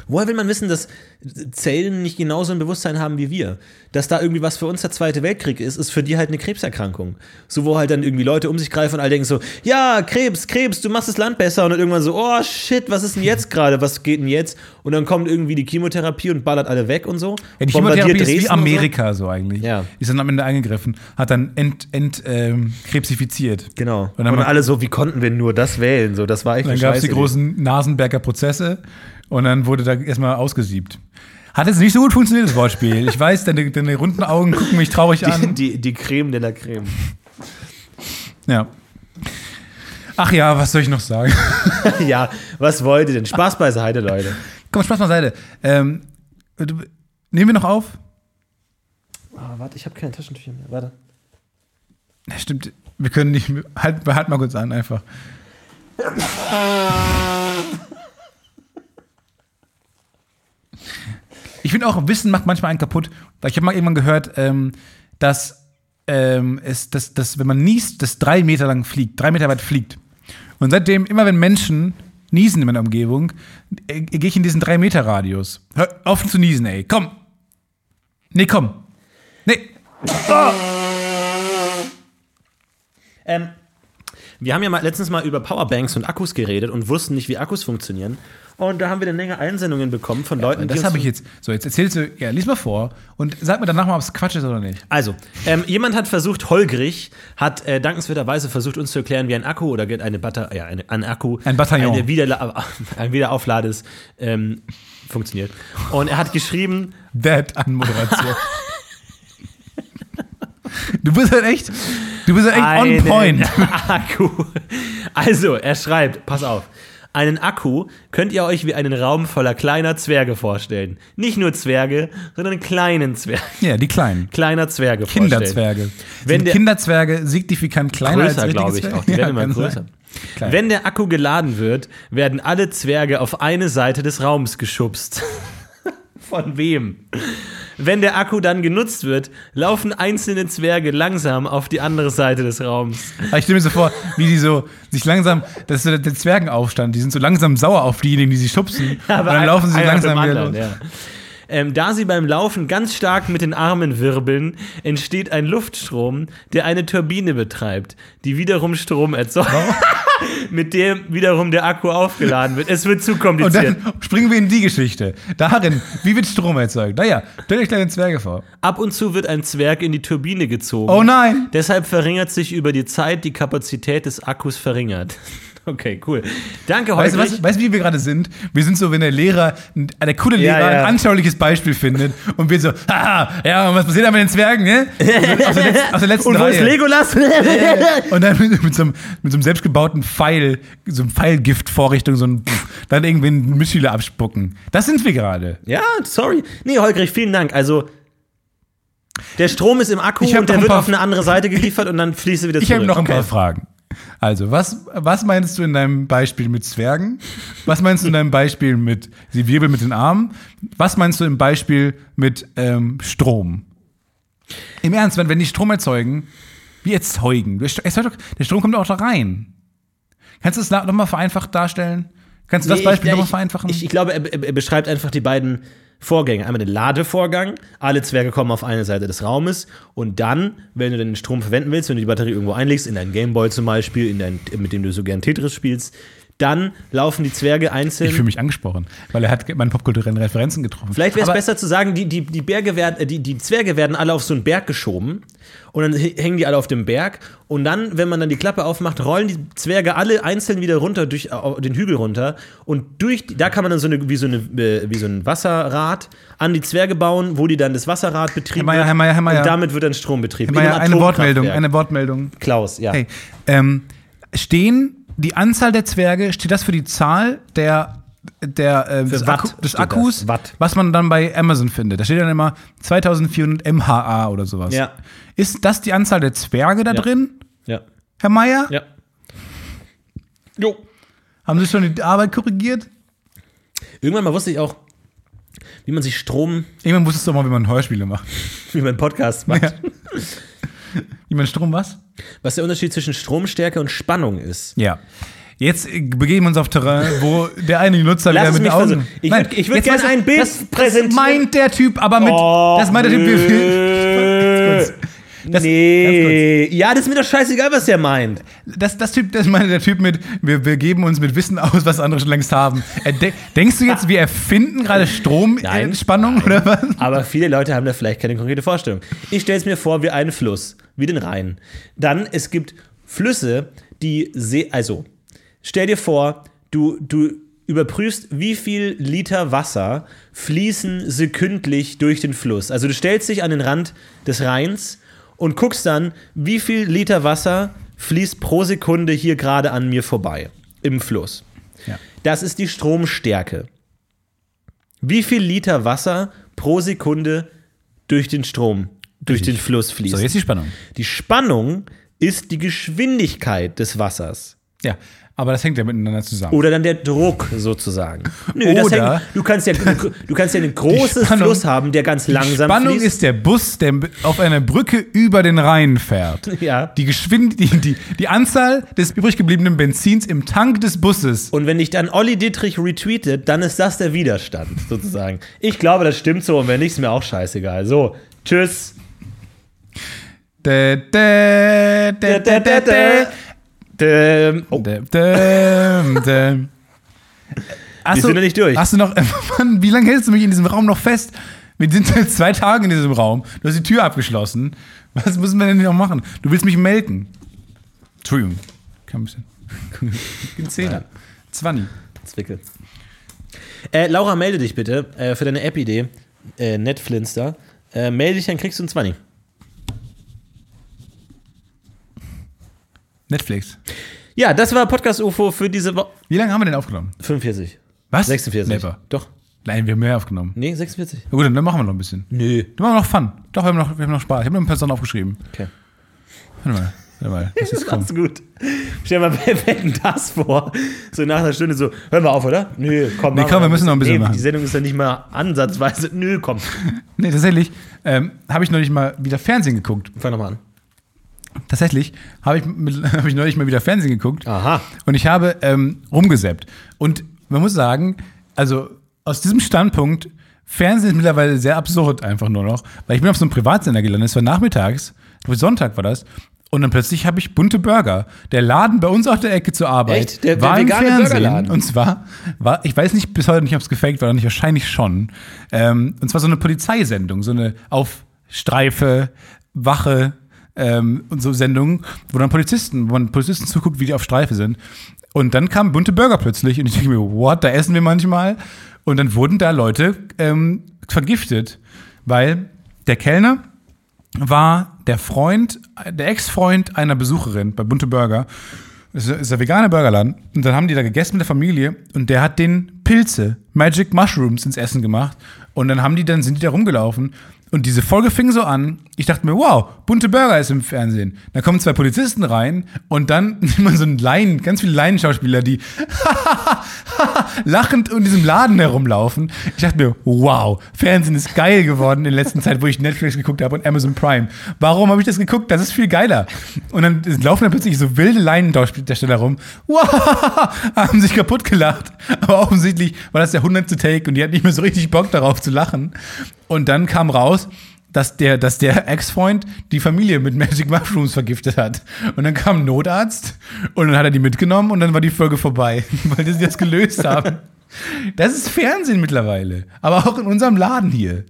Woher will man wissen, dass Zellen nicht genauso ein Bewusstsein haben wie wir? Dass da irgendwie was für uns der Zweite Weltkrieg ist, ist für die halt eine Krebserkrankung. So, wo halt dann irgendwie Leute um sich greifen und alle denken so, ja, Krebs, Krebs, du machst das Land besser. Und dann irgendwann so, oh shit, was ist denn jetzt gerade? Was geht denn jetzt? Und dann kommt irgendwie die Chemotherapie und ballert alle weg und so. Ja, die Chemotherapie ist wie und Amerika so, eigentlich. Ja. Ist dann am Ende eingegriffen, hat dann ent, ent, ähm, krebsifiziert. So. Genau. Und Und dann mal- alle so, wie konnten wir nur das wählen? So, das war echt Dann gab es die großen Nasenberger Prozesse und dann wurde da erstmal ausgesiebt. Hat jetzt nicht so gut funktioniert, das Wortspiel. Ich weiß, deine, deine runden Augen gucken mich traurig Die, an. die, die Creme de la Creme. Ja. Ach ja, was soll ich noch sagen? ja, was wollt ihr denn? Spaß beiseite, Leute. Komm, Spaß beiseite. Ähm, nehmen wir noch auf? Oh, warte, ich habe keine Taschentücher mehr. Warte. Ja, stimmt, wir können nicht. Halt, halt mal kurz an, einfach. Ich finde auch, Wissen macht manchmal einen kaputt. Weil ich habe mal irgendwann gehört, ähm, dass, ähm, es, dass, dass, wenn man niest, das drei Meter lang fliegt, drei Meter weit fliegt. Und seitdem, immer wenn Menschen niesen in meiner Umgebung, äh, gehe ich in diesen drei Meter Radius. Hör auf zu niesen, ey. Komm. Nee, komm. Nee. Ähm, wir haben ja mal letztens mal über Powerbanks und Akkus geredet und wussten nicht, wie Akkus funktionieren. Und da haben wir eine Menge Einsendungen bekommen von Leuten, die Das habe ich jetzt. So, jetzt erzählst du, ja, lies mal vor und sag mir danach mal, ob es Quatsch ist oder nicht. Also, ähm, jemand hat versucht, holgrig, hat äh, dankenswerterweise versucht, uns zu erklären, wie ein Akku oder eine Batter ja, eine, ein Akku, Ein Bataillon. eine Wiederla ein Wiederauflades ähm, funktioniert. Und er hat geschrieben, That an Moderation. du bist halt echt, du bist halt echt on point. Akku. Also, er schreibt, pass auf. Einen Akku könnt ihr euch wie einen Raum voller kleiner Zwerge vorstellen. Nicht nur Zwerge, sondern kleinen Zwerge. Ja, die kleinen. Kleiner Zwerge vorstellen. Kinderzwerge. Wenn der- Kinderzwerge signifikant kleiner Größer, als glaube ich auch. Zwerge? Die werden immer größer. Klein. Wenn der Akku geladen wird, werden alle Zwerge auf eine Seite des Raums geschubst. Von wem? Wenn der Akku dann genutzt wird, laufen einzelne Zwerge langsam auf die andere Seite des Raums. Aber ich stelle mir so vor, wie die so sich langsam, das ist so der, der Zwergenaufstand, die sind so langsam sauer auf diejenigen, die sie schubsen. und dann laufen sie langsam wieder anderen, los. ja. Ähm, da sie beim Laufen ganz stark mit den Armen wirbeln, entsteht ein Luftstrom, der eine Turbine betreibt, die wiederum Strom erzeugt, mit dem wiederum der Akku aufgeladen wird. Es wird zu Und kompliziert. dann springen wir in die Geschichte. Darin, wie wird Strom erzeugt? Naja, stellt euch kleine Zwerge vor. Ab und zu wird ein Zwerg in die Turbine gezogen. Oh nein! Deshalb verringert sich über die Zeit die Kapazität des Akkus verringert. Okay, cool. Danke, Weißt du, Holger. was, weißt, du, wie wir gerade sind? Wir sind so, wenn der Lehrer, ein- der coole Ja, Lehrer, ja. ein anschauliches Beispiel findet und wir so, haha, ja, und was passiert da mit den Zwergen, ne? Aus der, letzten, aus der letzten Und wo Reihe. ist Legolas? Und dann mit, mit, so einem, mit so einem selbstgebauten Pfeil, so einem Pfeilgift-Vorrichtung, so ein, pff, dann irgendwie einen Mitschüler abspucken. Das sind wir gerade. ja, sorry. Nee, Holgrich, vielen Dank. Also, der Strom ist im Akku Ich und der wird auf eine andere Seite geliefert und dann fließt er wieder Ich zurück. habe noch ein okay. paar Fragen. Also, was, was meinst du in deinem Beispiel mit Zwergen? Was meinst du in deinem Beispiel mit, sie wirbeln mit den Armen? Was meinst du im Beispiel mit ähm, Strom? Im Ernst, wenn, wenn die Strom erzeugen, wie erzeugen? Der Strom kommt auch da rein. Kannst du das nochmal vereinfacht darstellen? Kannst du das Nee, Beispiel ich, nochmal vereinfachen? Ich, ich glaube, er er beschreibt einfach die beiden Vorgänge. Einmal den Ladevorgang, alle Zwerge kommen auf eine Seite des Raumes und dann, wenn du den Strom verwenden willst, wenn du die Batterie irgendwo einlegst, in deinen Gameboy zum Beispiel, in dein, mit dem du so gern Tetris spielst, dann laufen die Zwerge einzeln. ich fühle mich angesprochen, weil er hat meine popkulturellen Referenzen getroffen. Vielleicht wäre es besser zu sagen, die, die, die, Berge werden, äh, die, die Zwerge werden alle auf so einen Berg geschoben und dann hängen die alle auf dem Berg und dann, wenn man dann die Klappe aufmacht, rollen die Zwerge alle einzeln wieder runter durch äh, den Hügel runter und durch, da kann man dann so eine, wie so, eine, äh, wie so ein Wasserrad an die Zwerge bauen, wo die dann das Wasserrad betrieben Herr Meier, Herr Meier, Herr Meier. und damit wird dann Strom betrieben. Meier, Wie im eine Wortmeldung, eine Wortmeldung. Klaus, ja. Hey, ähm, stehen die Anzahl der Zwerge, steht das für die Zahl der, der, ähm, des, Watt Akku, des Akkus, was man dann bei Amazon findet? Da steht dann immer 2400 mHa oder sowas. Ja. Ist das die Anzahl der Zwerge da Ja. drin, Ja. Herr Meier? ja. Jo. Haben Sie schon die Arbeit korrigiert? Irgendwann mal wusste ich auch, wie man sich Strom, Irgendwann wusstest du doch mal, wie man Hörspiele macht. wie man Podcast macht. Ja. Wie man Strom was? Was der Unterschied zwischen Stromstärke und Spannung ist. Ja. Jetzt äh, begeben wir uns auf Terrain, wo der eine Nutzer wieder mit den Augen. versuchen. Ich Nein, würd- ich würd jetzt gerne ein Bild das, das präsentieren. meint der Typ, aber mit. das meint der Typ. Nö. Das, nee. Ja, das ist mir doch scheißegal, was der meint. Das, das, typ, das meinte der Typ mit, wir, wir geben uns mit Wissen aus, was andere schon längst haben. De denkst du jetzt, wir erfinden gerade. Stromspannung oder was? Aber viele Leute haben da vielleicht keine konkrete Vorstellung. Ich stelle es mir vor wie einen Fluss, wie den Rhein. Dann, es gibt Flüsse, die See, also, stell dir vor, du, du überprüfst, wie viel Liter Wasser fließen sekündlich durch den Fluss. Also du stellst dich an den Rand des Rheins und guckst dann, wie viel Liter Wasser fließt pro Sekunde hier gerade an mir vorbei im Fluss. Ja. Das ist die Stromstärke. Wie viel Liter Wasser pro Sekunde durch den Strom, durch den Fluss fließt? So, jetzt die Spannung. die Spannung ist die Geschwindigkeit des Wassers. Ja, aber das hängt ja miteinander zusammen. Oder dann der Druck sozusagen. Nö, das Oder- hängt, du, kannst ja, du kannst ja einen großen Spannung- Fluss haben, der ganz langsam Spannung fließt. ist der Bus, der auf einer Brücke über den Rhein fährt. Ja. Die, Geschwind die, die, die Anzahl des übrig gebliebenen Benzins im Tank des Busses. und wenn dich dann Olli Dittrich retweetet, dann ist das der Widerstand, sozusagen. Ich glaube, das stimmt so und wenn nicht, ist mir auch scheißegal. So, tschüss. Dä, dä, dä, dä, dä, dä. Ähm, oh, Dä, dä, dä. Hast Wir sind noch nicht durch. Hast du noch, Mann, wie lange hältst du mich in diesem Raum noch fest? Wir sind seit zwei Tagen in diesem Raum. Du hast die Tür abgeschlossen. Was müssen wir denn noch machen? Du willst mich melden. Entschuldigung. Kann ein bisschen. Gib Zehner. Zwanni. Zwickel. Äh, Laura, melde dich bitte äh, für deine App-Idee. Äh, Netflinster. Äh, melde dich, dann kriegst du einen 20. Netflix. Ja, das war Podcast UFO für diese Woche. Wie lange haben wir denn aufgenommen? 45. Was? 46. Never. Doch. Nein, wir haben mehr aufgenommen. Nee, 46. Na gut, dann machen wir noch ein bisschen. Nö. Dann machen wir noch Fun. Doch, wir haben noch, wir haben noch Spaß. Ich habe noch ein paar Sachen aufgeschrieben. Okay. Warte mal. Warte mal. Ist Das ist gut. Stell dir mal, wir wetten das vor. So nach einer Stunde so, hören wir auf, oder? Nö, komm. Nee, komm, wir müssen noch ein bisschen nee, machen. Die Sendung ist ja nicht mal ansatzweise. Nö, komm. Nee, tatsächlich ähm, habe ich neulich mal wieder Fernsehen geguckt. Fang nochmal an. Tatsächlich habe ich, hab ich neulich mal wieder Fernsehen geguckt. Aha. Und ich habe ähm, rumgesäppt. Und man muss sagen, also aus diesem Standpunkt, Fernsehen ist mittlerweile sehr absurd einfach nur noch. Weil ich bin auf so einem Privatsender gelandet, es war nachmittags, Sonntag war das. Und dann plötzlich habe ich bunte Burger. Der Laden bei uns auf der Ecke zur Arbeit Echt? Der- der war im Fernsehen. Und zwar war, ich weiß nicht bis heute nicht, ob es gefaked war oder nicht, wahrscheinlich schon. Ähm, und zwar so eine Polizeisendung, so eine auf Streife, Wache ähm, und so Sendungen, wo dann Polizisten, wo man Polizisten zuguckt, wie die auf Streife sind. Und dann kamen bunte Burger plötzlich und ich denke mir, what, da essen wir manchmal. Und dann wurden da Leute ähm, vergiftet, weil der Kellner war der Freund, der Ex-Freund einer Besucherin bei Bunte Burger. Das ist der vegane Burgerladen. Und dann haben die da gegessen mit der Familie und der hat den Pilze, Magic Mushrooms ins Essen gemacht. Und dann haben die, dann sind die da rumgelaufen. Und diese Folge fing so an. Ich dachte mir, wow, bunte Burger ist im Fernsehen. Da kommen zwei Polizisten rein und dann nimmt man so einen Laien, ganz viele Laienschauspieler, die lachend in diesem Laden herumlaufen. Ich dachte mir, wow, Fernsehen ist geil geworden in letzter Zeit, wo ich Netflix geguckt habe und Amazon Prime. Warum habe ich das geguckt? Das ist viel geiler. Und dann laufen da plötzlich so wilde Laiendarsteller rum. Wow, haben sich kaputt gelacht. Aber offensichtlich war das der hundertste Take und die hat nicht mehr so richtig Bock darauf zu lachen. Und dann kam raus, dass der, dass der Ex-Freund die Familie mit Magic Mushrooms vergiftet hat. Und dann kam ein Notarzt und dann hat er die mitgenommen und dann war die Folge vorbei, weil die das gelöst haben. Das ist Fernsehen mittlerweile. Aber auch in unserem Laden hier.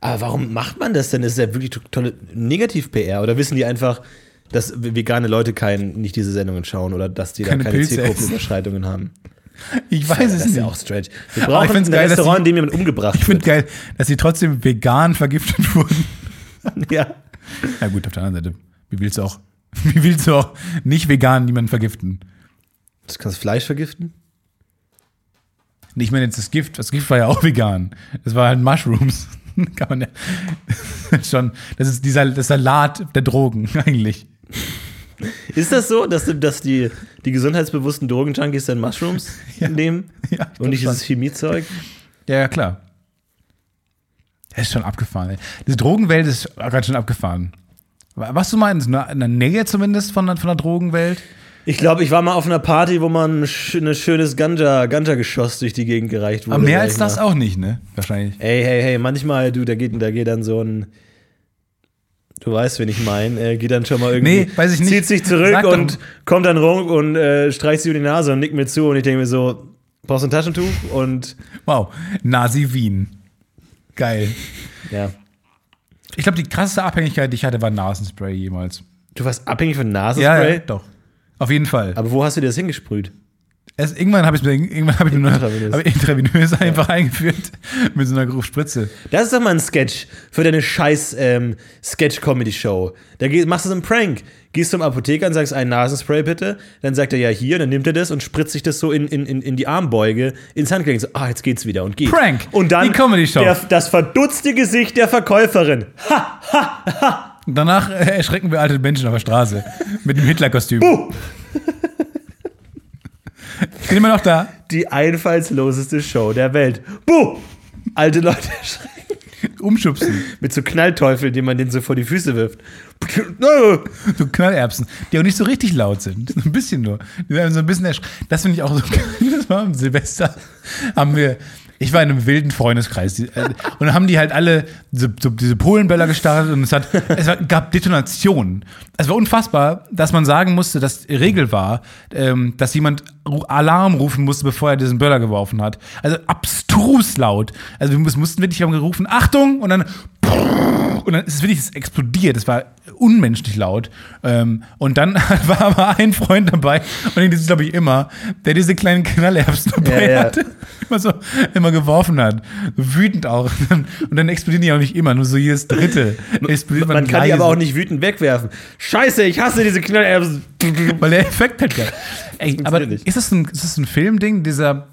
Aber warum macht man das denn? Das ist ja wirklich to- tolle Negativ-PR. Oder wissen die einfach, dass vegane Leute kein, nicht diese Sendungen schauen oder dass die da Keine keine Pilze Zielgruppenüberschreitungen haben? Ich weiß das es ist nicht. ja auch strange. Wir brauchen ein geil, dass Restaurant, in dem jemand umgebracht Ich finde geil, dass sie trotzdem vegan vergiftet wurden. Ja. Ja gut, auf der anderen Seite, wie willst du auch, wie willst du auch nicht vegan niemanden vergiften? Du kannst Fleisch vergiften? Nee, Ich meine jetzt das Gift, das Gift war ja auch vegan. Das war halt Mushrooms. Kann man ja schon, das ist dieser das Salat der Drogen eigentlich. Ist das so, dass, dass die, die gesundheitsbewussten Drogenjunkies dann Mushrooms Ja. nehmen? Ja, Und nicht dieses Chemiezeug? Ja, ja, klar. Das ist schon abgefahren. Ey. Diese Drogenwelt ist gerade schon abgefahren. Was du meinst, in der in der Nähe zumindest von, der- von der Drogenwelt? Ich glaube, ich war mal auf einer Party, wo man ein sch- ein schönes Ganja- Ganja-Geschoss durch die Gegend gereicht wurde. Aber mehr als das mal. auch nicht, ne? Wahrscheinlich. Ey, hey, hey, manchmal, du, da geht, da geht dann so ein. Du weißt, wen ich meine. Er geht dann schon mal irgendwie. Nee, weiß ich nicht. Zieht sich zurück Sag doch. und kommt dann rum und äh, streicht sich über die Nase und nickt mir zu. Und ich denke mir so: Brauchst du ein Taschentuch? Und Wow. Nasi Wien. Geil. ja. Ich glaube, die krasseste Abhängigkeit, die ich hatte, war Nasenspray jemals. Du warst abhängig von Ja, Nasenspray? ja, doch. Auf jeden Fall. Aber wo hast du dir das hingesprüht? Erst, irgendwann habe ich mir irgendwann habe ich mir Intravenös. hab intravenös einfach eingeführt mit so einer Spritze. Das ist doch mal ein Sketch für deine scheiß ähm, Sketch-Comedy-Show. Da machst du so einen Prank. Gehst zum Apotheker und sagst, ein Nasenspray bitte. Dann sagt er ja hier, dann nimmt er das und spritzt sich das so in, in, in, die Armbeuge, ins Handgelenk. So, ah, jetzt geht's wieder und geht. Prank. Und dann Die Comedy-Show. der, das verdutzte Gesicht der Verkäuferin. Und danach äh, erschrecken wir alte Menschen auf der Straße mit dem Hitler-Kostüm. Ich bin immer noch da. Die einfallsloseste Show der Welt. Buh! Alte Leute erschrecken. Umschubsen. Mit so Knallteufeln, die man denen so vor die Füße wirft. So Knallerbsen, die auch nicht so richtig laut sind. So ein bisschen nur. Die werden so ein bisschen ersch Das finde ich auch so geil. Das war am Silvester. Haben wir. Ich war in einem wilden Freundeskreis. Die, äh, und dann haben die halt alle so, so diese Polenböller gestartet und es, hat, es gab Detonationen. Es war unfassbar, dass man sagen musste, dass die Regel war, ähm, dass jemand Alarm rufen musste, bevor er diesen Böller geworfen hat. Also abstrus laut. Also wir mus- mussten wirklich, wir haben gerufen, Achtung! Und dann und dann ist es wirklich es explodiert. Es war unmenschlich laut. Ähm, und dann war aber ein Freund dabei, und das ist, glaube ich, immer, der diese kleinen Knallerbsen dabei Ja, ja. hatte. Immer so, immer geworfen hat. Wütend auch. Und dann explodieren die auch nicht immer, nur so jedes dritte. Explodiert Man kann die leise. aber auch nicht wütend wegwerfen. Scheiße, ich hasse diese Knallerbsen. Weil der Effekt halt geil. Ey, aber ist das ein, ist das ein Filmding, dieser,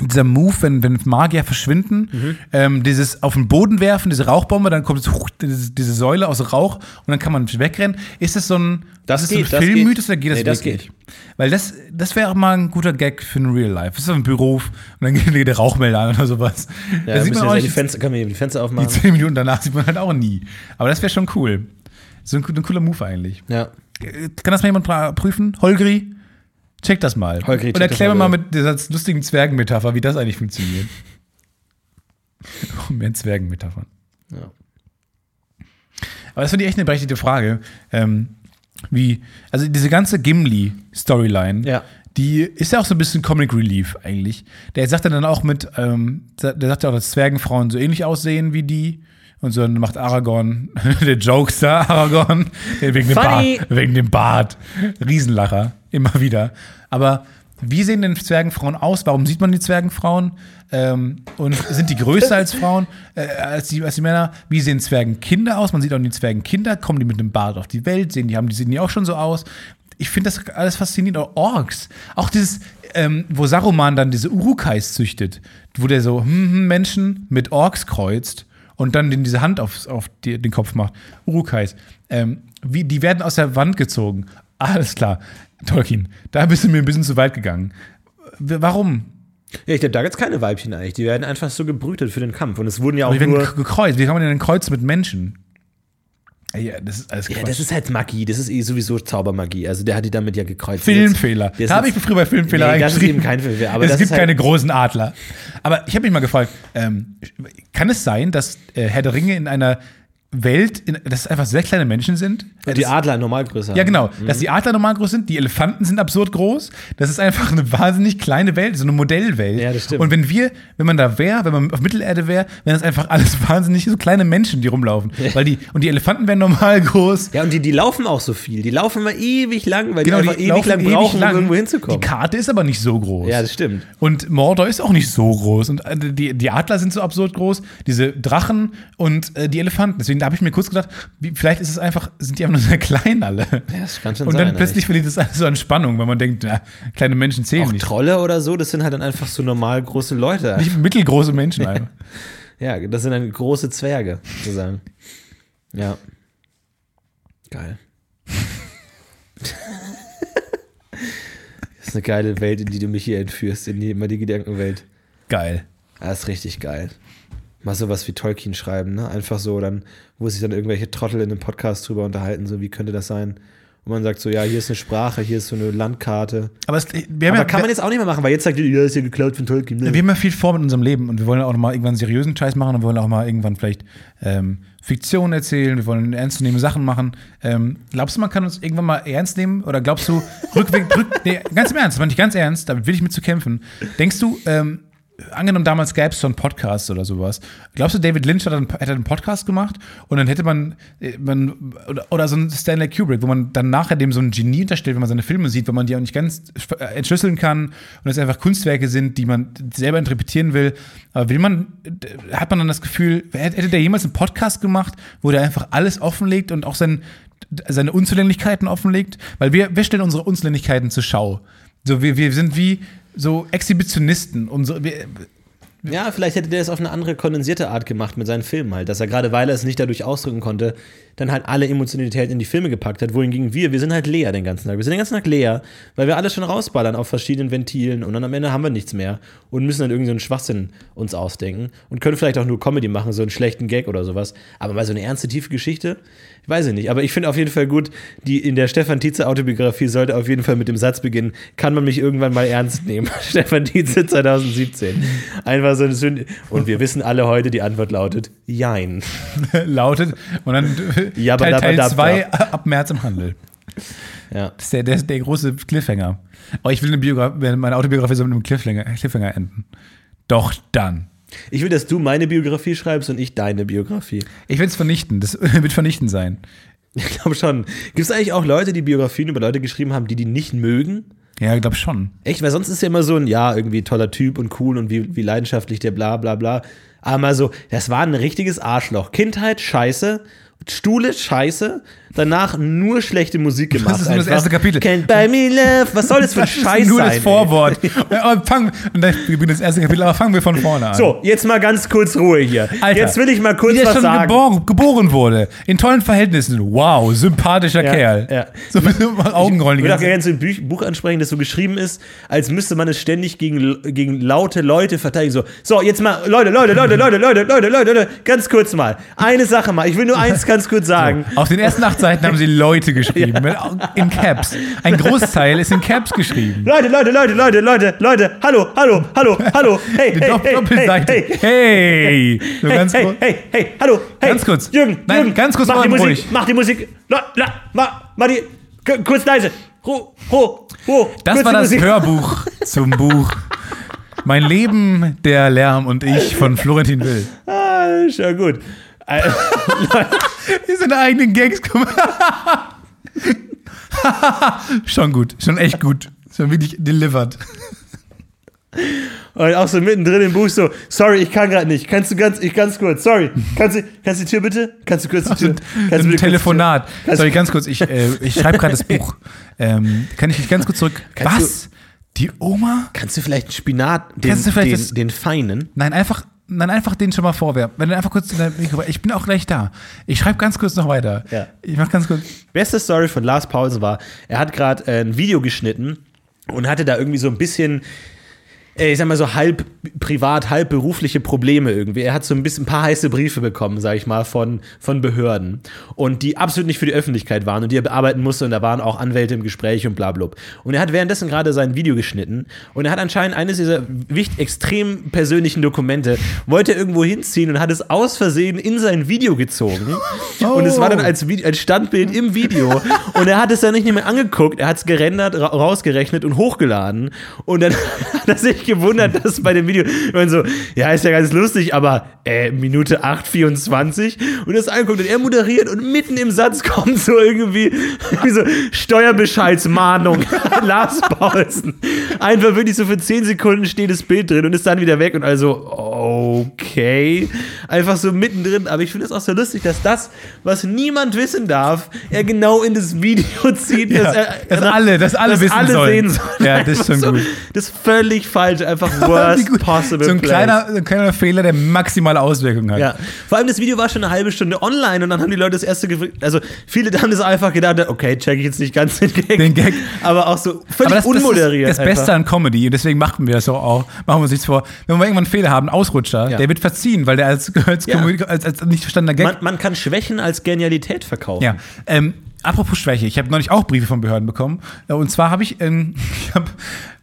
dieser Move, wenn, wenn Magier verschwinden, Mhm. ähm, dieses auf den Boden werfen, diese Rauchbombe, dann kommt es, huch, diese, diese Säule aus Rauch und dann kann man wegrennen. Ist das so ein, Das ist geht, so ein Filmmythos geht. oder geht das Nee, das wirklich? Weil das, das wäre auch mal ein guter Gag für ein Real Life. Das ist so ein Beruf und dann geht der Rauchmelder an oder sowas. Ja, da sieht man auch die nicht, Fenster, können wir die Fenster die aufmachen? zehn Minuten danach sieht man halt auch nie. Aber das wäre schon cool. So ein, ein cooler Move eigentlich. Ja. Kann das mal jemand prüfen? Holgri? Check das mal. Holgri, Und erklär mir mal, mit dieser lustigen Zwergenmetapher, wie das eigentlich funktioniert. Mehr Zwergenmetaphern. Ja. Aber das finde ich echt eine berechtigte Frage. Ähm, wie, also diese ganze Gimli-Storyline, Ja. die ist ja auch so ein bisschen Comic Relief eigentlich. Der sagt dann auch mit, ähm, der sagt ja auch, dass Zwergenfrauen so ähnlich aussehen wie die. Und so dann macht Aragorn, der Jokester Aragorn, der wegen dem. Bart, wegen dem Bart, Riesenlacher, immer wieder. Aber wie sehen denn Zwergenfrauen aus? Warum sieht man die Zwergenfrauen? Ähm, und sind die größer als Frauen, äh, als, die, als die Männer? Wie sehen Zwergenkinder aus? Man sieht auch die Zwergenkinder, kommen die mit einem Bart auf die Welt, sehen die, haben, die sehen die auch schon so aus. Ich finde das alles faszinierend. Auch Orks. Auch dieses, ähm, wo Saruman dann diese Urukais züchtet, wo der so hm, hm, Menschen mit Orks kreuzt und dann diese Hand auf, auf die, den Kopf macht. Urukais. Ähm, wie, die werden aus der Wand gezogen. Alles klar. Tolkien, da bist du mir ein bisschen zu weit gegangen. Warum? Ja, ich glaube, da gibt es keine Weibchen eigentlich. Die werden einfach so gebrütet für den Kampf. Und es wurden ja auch Die werden gekreuzt. Wie kann man denn kreuzen mit Menschen? Ja, das ist alles Ja, Quatsch. das ist halt Magie. Das ist eh sowieso Zaubermagie. Also der hat die damit ja gekreuzt. Filmfehler. Da habe ich früher bei Filmfehler Nee, das ist eben kein Filmfehler, aber es gibt halt- keine großen Adler. Aber ich habe mich mal gefragt, ähm, kann es sein, dass äh, Herr der Ringe in einer Welt, in, dass es einfach sehr kleine Menschen sind? Ja, die Adler Normalgröße. Ja, genau. Mhm. Dass die Adler normal groß sind, die Elefanten sind absurd groß. Das ist einfach eine wahnsinnig kleine Welt, so eine Modellwelt. Ja, das stimmt. Und wenn wir, wenn man da wäre, wenn man auf Mittelerde wäre, wären das einfach alles wahnsinnig so kleine Menschen, die rumlaufen. Weil die, und die Elefanten wären normal groß. Ja, und die, die laufen auch so viel. Die laufen immer ewig lang, weil Genau, die einfach ewig lang brauchen, um irgendwo hinzukommen. Die Karte ist aber nicht so groß. ja, das stimmt. Und Mordor ist auch nicht so groß. Und äh, die, die Adler sind so absurd groß, diese Drachen und äh, die Elefanten. Deswegen da habe ich mir kurz gedacht, wie, vielleicht ist es einfach, sind die einfach nur sehr klein alle. Ja, das kann schon Und sein. dann plötzlich verliert es alles so an Spannung, weil man denkt, na, kleine Menschen zählen auch nicht. Trolle oder so, das sind halt dann einfach so normal große Leute. Nicht mittelgroße Menschen einfach. Ja, das sind dann große Zwerge, sozusagen. Ja. Geil. das ist eine geile Welt, in die du mich hier entführst, in die immer die Gedankenwelt. Geil. Das ist richtig geil. Mal sowas wie Tolkien schreiben, ne? Einfach so, dann, wo sich dann irgendwelche Trottel in einem Podcast drüber unterhalten, so wie könnte das sein? Und man sagt so, ja, hier ist eine Sprache, hier ist so eine Landkarte. Aber, es, wir, haben Aber ja, kann man jetzt auch nicht mehr machen, weil jetzt sagt ihr, ja, ist ja geklaut von Tolkien. Ne? wir haben ja viel vor mit unserem Leben und wir wollen auch noch mal irgendwann seriösen Scheiß machen und wir wollen auch mal irgendwann vielleicht ähm, Fiktion erzählen, wir wollen ernstzunehmende Sachen machen. Ähm, glaubst du, man kann uns irgendwann mal ernst nehmen? Oder glaubst du, rückweg, rück, nee, ganz im Ernst, das meine ich ganz ernst, damit will ich mit zu kämpfen. Denkst du, ähm, angenommen damals gäbe es schon Podcasts oder sowas, glaubst du, David Lynch hat einen, hätte einen Podcast gemacht und dann hätte man, äh, man oder, oder so ein Stanley Kubrick, wo man dann nachher dem so ein Genie unterstellt, wenn man seine Filme sieht, wenn man die auch nicht ganz äh, entschlüsseln kann und es einfach Kunstwerke sind, die man selber interpretieren will. Aber will man, hat man dann das Gefühl, hätte hätte der jemals einen Podcast gemacht, wo der einfach alles offenlegt und auch sein, seine Unzulänglichkeiten offenlegt? Weil wir, wir stellen unsere Unzulänglichkeiten zur Schau. So, wir, wir sind wie so Exhibitionisten. Unsere, wir, Ja, vielleicht hätte der es auf eine andere kondensierte Art gemacht mit seinen Filmen halt, dass er gerade weil er es nicht dadurch ausdrücken konnte, dann halt alle Emotionalität in die Filme gepackt hat, wohingegen wir, wir sind halt leer den ganzen Tag. Wir sind den ganzen Tag leer, weil wir alles schon rausballern auf verschiedenen Ventilen und dann am Ende haben wir nichts mehr und müssen dann irgendwie so einen Schwachsinn uns ausdenken und können vielleicht auch nur Comedy machen, so einen schlechten Gag oder sowas, aber mal so eine ernste, tiefe Geschichte, weiß ich nicht, aber ich finde auf jeden Fall gut, die in der Stefan Tietze Autobiografie sollte auf jeden Fall mit dem Satz beginnen, kann man mich irgendwann mal ernst nehmen? Stefan Tietze 2017. Einfach so eine Sünde. Und wir wissen alle heute, die Antwort lautet Jein. lautet und dann Ja, Teil, Teil da- 2 ab März im Handel. Ja. Das ist der, der, der große Cliffhanger. Aber ich will eine Biografie, meine Autobiografie soll mit einem Cliffhanger, Cliffhanger enden. Doch dann. Ich will, dass du meine Biografie schreibst und ich deine Biografie. Ich will es vernichten. Das wird vernichtend sein. Ich glaube schon. Gibt es eigentlich auch Leute, die Biografien über Leute geschrieben haben, die die nicht mögen? Ja, ich glaube schon. Echt, weil sonst ist ja immer so ein, ja, irgendwie toller Typ und cool und wie, wie leidenschaftlich der bla bla bla. Aber mal so, das war ein richtiges Arschloch. Kindheit, scheiße. Stuhle, scheiße. Danach nur schlechte Musik gemacht. Das ist nur das erste Kapitel. Can't buy me love. Was soll das für ein Das ist Scheiß nur sein? das ey? Vorwort. Fangen, und dann wir beginnen das erste Kapitel, aber fangen wir von vorne an. So, jetzt mal ganz kurz Ruhe hier. Alter, jetzt will ich mal kurz was schon sagen. Geboren, geboren wurde. In tollen Verhältnissen. Wow, sympathischer Ja, Kerl. ja. So mit mal Augenrollen. Ich würde auch gerne so ein Buch ansprechen, das so geschrieben ist, als müsste man es ständig gegen, gegen laute Leute verteidigen. So, so, jetzt mal, Leute, Leute, Leute, Leute, Leute, Leute, Leute, Leute, ganz kurz mal. Eine Sache mal. Ich will nur eins ganz kurz sagen. Auf den ersten acht Seiten haben sie Leute geschrieben. mit- In Caps. Ein Großteil ist in Caps geschrieben. Leute, Leute, Leute, Leute, Leute, Leute, hallo, hallo, hallo, hallo, hey, hey, Dopp- hey, Doppelseite. hey, hey, Hey! So hey, ganz hey, kurz. hey, hey, hallo, hey, Ganz kurz. Jürgen, Nein, Jürgen, ganz kurz mach die Musik, ruhig. mach die Musik, la, la, mach, mach die, kurz leise, Ruh, Ruh, Ruh, Das war das Musik. Hörbuch zum Buch. Mein Leben, der Lärm und ich von Florentin Will. Ah, schon gut. Äh, Die seine eigenen Gags kommen. schon gut, schon echt gut. Schon wirklich delivered. Und auch so mittendrin im Buch so, sorry, ich kann gerade nicht. Kannst du ganz, ich ganz kurz, sorry. Kannst du, kannst du die Tür bitte? Kannst du kurz die Tür? Kannst du ein bitte Telefonat. Kannst- Sorry, ganz kurz. Ich, äh, ich schreibe gerade das Buch. Ähm, kann ich dich ganz kurz zurück? Kannst Was? Die Oma? Kannst du vielleicht einen Spinat, den, du den, den feinen? Nein, einfach, nein, einfach den schon mal vorwerfen. Wenn du einfach kurz in dein Mikro, ich bin auch gleich da. Ich schreibe ganz kurz noch weiter. Ja. Ich mach ganz kurz. Beste Story von Lars Paulsen war, er hat gerade äh, ein Video geschnitten und hatte da irgendwie so ein bisschen, ich sag mal so halb privat, halb berufliche Probleme irgendwie. Er hat so ein bisschen ein paar heiße Briefe bekommen, sag ich mal, von, von Behörden. Und die absolut nicht für die Öffentlichkeit waren und die er bearbeiten musste. Und da waren auch Anwälte im Gespräch und bla bla. Und er hat währenddessen gerade sein Video geschnitten. Und er hat anscheinend eines dieser wichtig, extrem persönlichen Dokumente, wollte irgendwo hinziehen und hat es aus Versehen in sein Video gezogen. Und es war dann als, als Standbild im Video. Und er hat es dann nicht mehr angeguckt, er hat es gerendert, ra rausgerechnet und hochgeladen. Und dann hat er sich gewundert, dass bei dem Video man so, ja, ist ja ganz lustig, aber äh, Minute 8,24 und das anguckt und er moderiert und mitten im Satz kommt so irgendwie, irgendwie so Steuerbescheidsmahnung Lars Paulsen. Einfach wirklich so für 10 Sekunden steht das Bild drin und ist dann wieder weg und also, okay. Einfach so mittendrin. Aber ich finde es auch so lustig, dass das, was niemand wissen darf, er genau in das Video zieht. Ja, dass, er, dass alle- dass alle wissen alle sollen. sehen sollen. Ja, das ist schon so, gut. Das ist völlig falsch. Einfach Wie worst possible so ein kleiner, so ein kleiner Fehler, der maximale Auswirkungen hat. Ja, vor allem das Video war schon eine halbe Stunde online und dann haben die Leute das erste. Also viele haben das einfach gedacht, okay, check ich jetzt nicht ganz den Gag. Den Gag. Aber auch so völlig Aber das, unmoderiert. das ist das Beste an Comedy und deswegen machen wir das auch. auch. Machen wir uns nichts vor. Wenn wir irgendwann einen Fehler haben, Ausrutscher, Ja. der wird verziehen, weil der als, als, Ja. Als, als nicht verstandener Gag man, man kann Schwächen als Genialität verkaufen. Ja, ähm, apropos Schwäche, ich habe neulich auch Briefe von Behörden bekommen. Und zwar habe ich, ähm, ich habe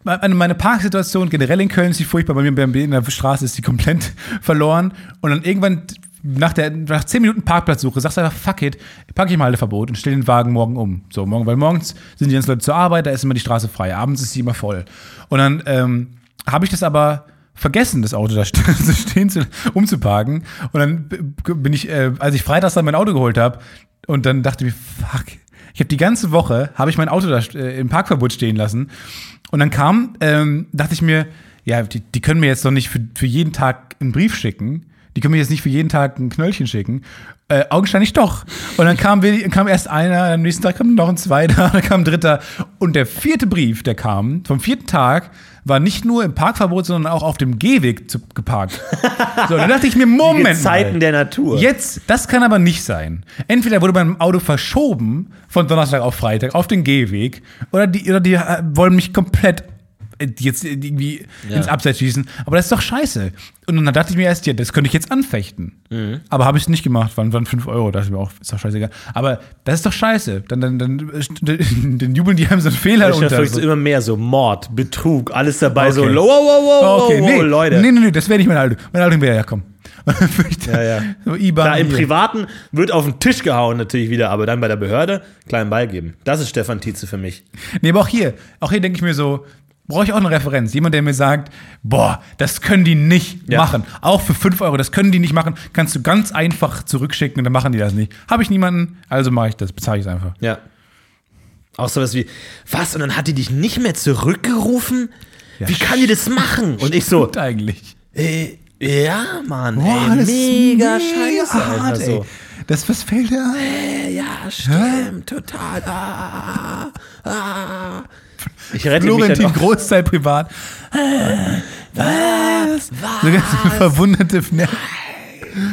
meine, meine Parksituation generell in Köln ist die furchtbar. Bei mir in der Straße ist die komplett verloren. Und dann irgendwann nach, der, nach 10 Minuten Parkplatzsuche sagst du einfach, fuck it, packe ich mal Halteverbot und stelle den Wagen morgen um. So, morgen, weil morgens sind die ganzen Leute zur Arbeit, da ist immer die Straße frei. Abends ist sie immer voll. Und dann ähm, habe ich das aber vergessen, das Auto da zu stehen zu, umzuparken. Und dann bin ich, äh, als ich freitags dann mein Auto geholt habe, und dann dachte ich mir, fuck, ich habe die ganze Woche, habe ich mein Auto da äh, im Parkverbot stehen lassen. Und dann kam, ähm, dachte ich mir, ja, die, die können mir jetzt doch nicht für, für jeden Tag einen Brief schicken. Die können mir jetzt nicht für jeden Tag ein Knöllchen schicken. Äh, augenscheinlich doch. Und dann kam, kam erst einer, am nächsten Tag kam noch ein zweiter, dann kam ein dritter. Und der vierte Brief, der kam, vom vierten Tag, war nicht nur im Parkverbot, sondern auch auf dem Gehweg zu, geparkt. So, dann dachte ich mir, Die Moment Zeiten mal. der Natur. Jetzt, das kann aber nicht sein. Entweder wurde mein Auto verschoben von Donnerstag auf Freitag auf den Gehweg oder die, oder die äh, wollen mich komplett jetzt irgendwie Ja. ins Abseits schießen. Aber das ist doch scheiße. Und dann dachte ich mir erst, ja, das könnte ich jetzt anfechten. Mhm. Aber habe ich es nicht gemacht, waren, waren 5 Euro, dachte ich mir auch, ist doch scheißegal. Aber das ist doch scheiße. Dann, dann, dann, äh, dann jubeln die einem so einen Fehler Ich unter. verfolge so immer mehr so Mord, Betrug, alles dabei, so Okay. wow, wow, wow, wow, okay, wow, nee, Leute. nee, nee, nee, das wäre nicht meine Haltung. Meine Haltung wäre, ja, komm. Ich da, Ja, ja. So Klar, im. Privaten wird auf den Tisch gehauen natürlich wieder, aber dann bei der Behörde kleinen Ball geben. Das ist Stefan Tietze für mich. Nee, aber auch hier, auch hier denke ich mir so, brauche ich auch eine Referenz. Jemand, der mir sagt, boah, das können die nicht Ja. machen. Auch für 5 Euro, das können die nicht machen. Kannst du ganz einfach zurückschicken und dann machen die das nicht. Habe ich niemanden, also mache ich das, bezahle ich es einfach. Ja. Auch sowas wie, was? Und dann hat die dich nicht mehr zurückgerufen? wie kann die das machen? Und ich so, eigentlich. äh, ja, Mann, Boah, ey, das ist mega mega scheiße. hart, Alter, so. ey. Das, was fällt da? Äh, ja, stimmt, total. Ah, ah. Ich rette mich Florentin auch. Großteil privat. Was? So ganz verwunderte Fne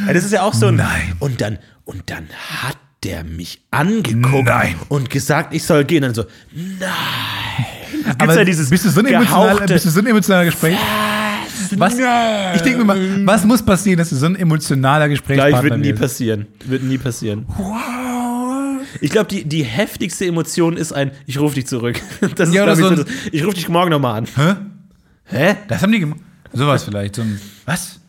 Ja, Das ist ja auch so ein. Nein. Und dann, und dann hat der mich angeguckt Nein. und gesagt, ich soll gehen. Und dann so, nein. Gibt's Aber ja dieses bist du so ein emotionaler, gehauchte, bist du so ein emotionaler Gespräch? Was? Ich denke mir mal, was muss passieren, dass du so ein emotionaler Gleich Gesprächspartner wird nie passieren. Wird nie passieren. Ich glaube, die, die heftigste Emotion ist ein, ich rufe dich zurück. Das ist, Ja, oder glaub ich, so so das, ich rufe dich morgen nochmal an. Hä? Hä? Das haben die gemacht. Sowas vielleicht. So ein, was?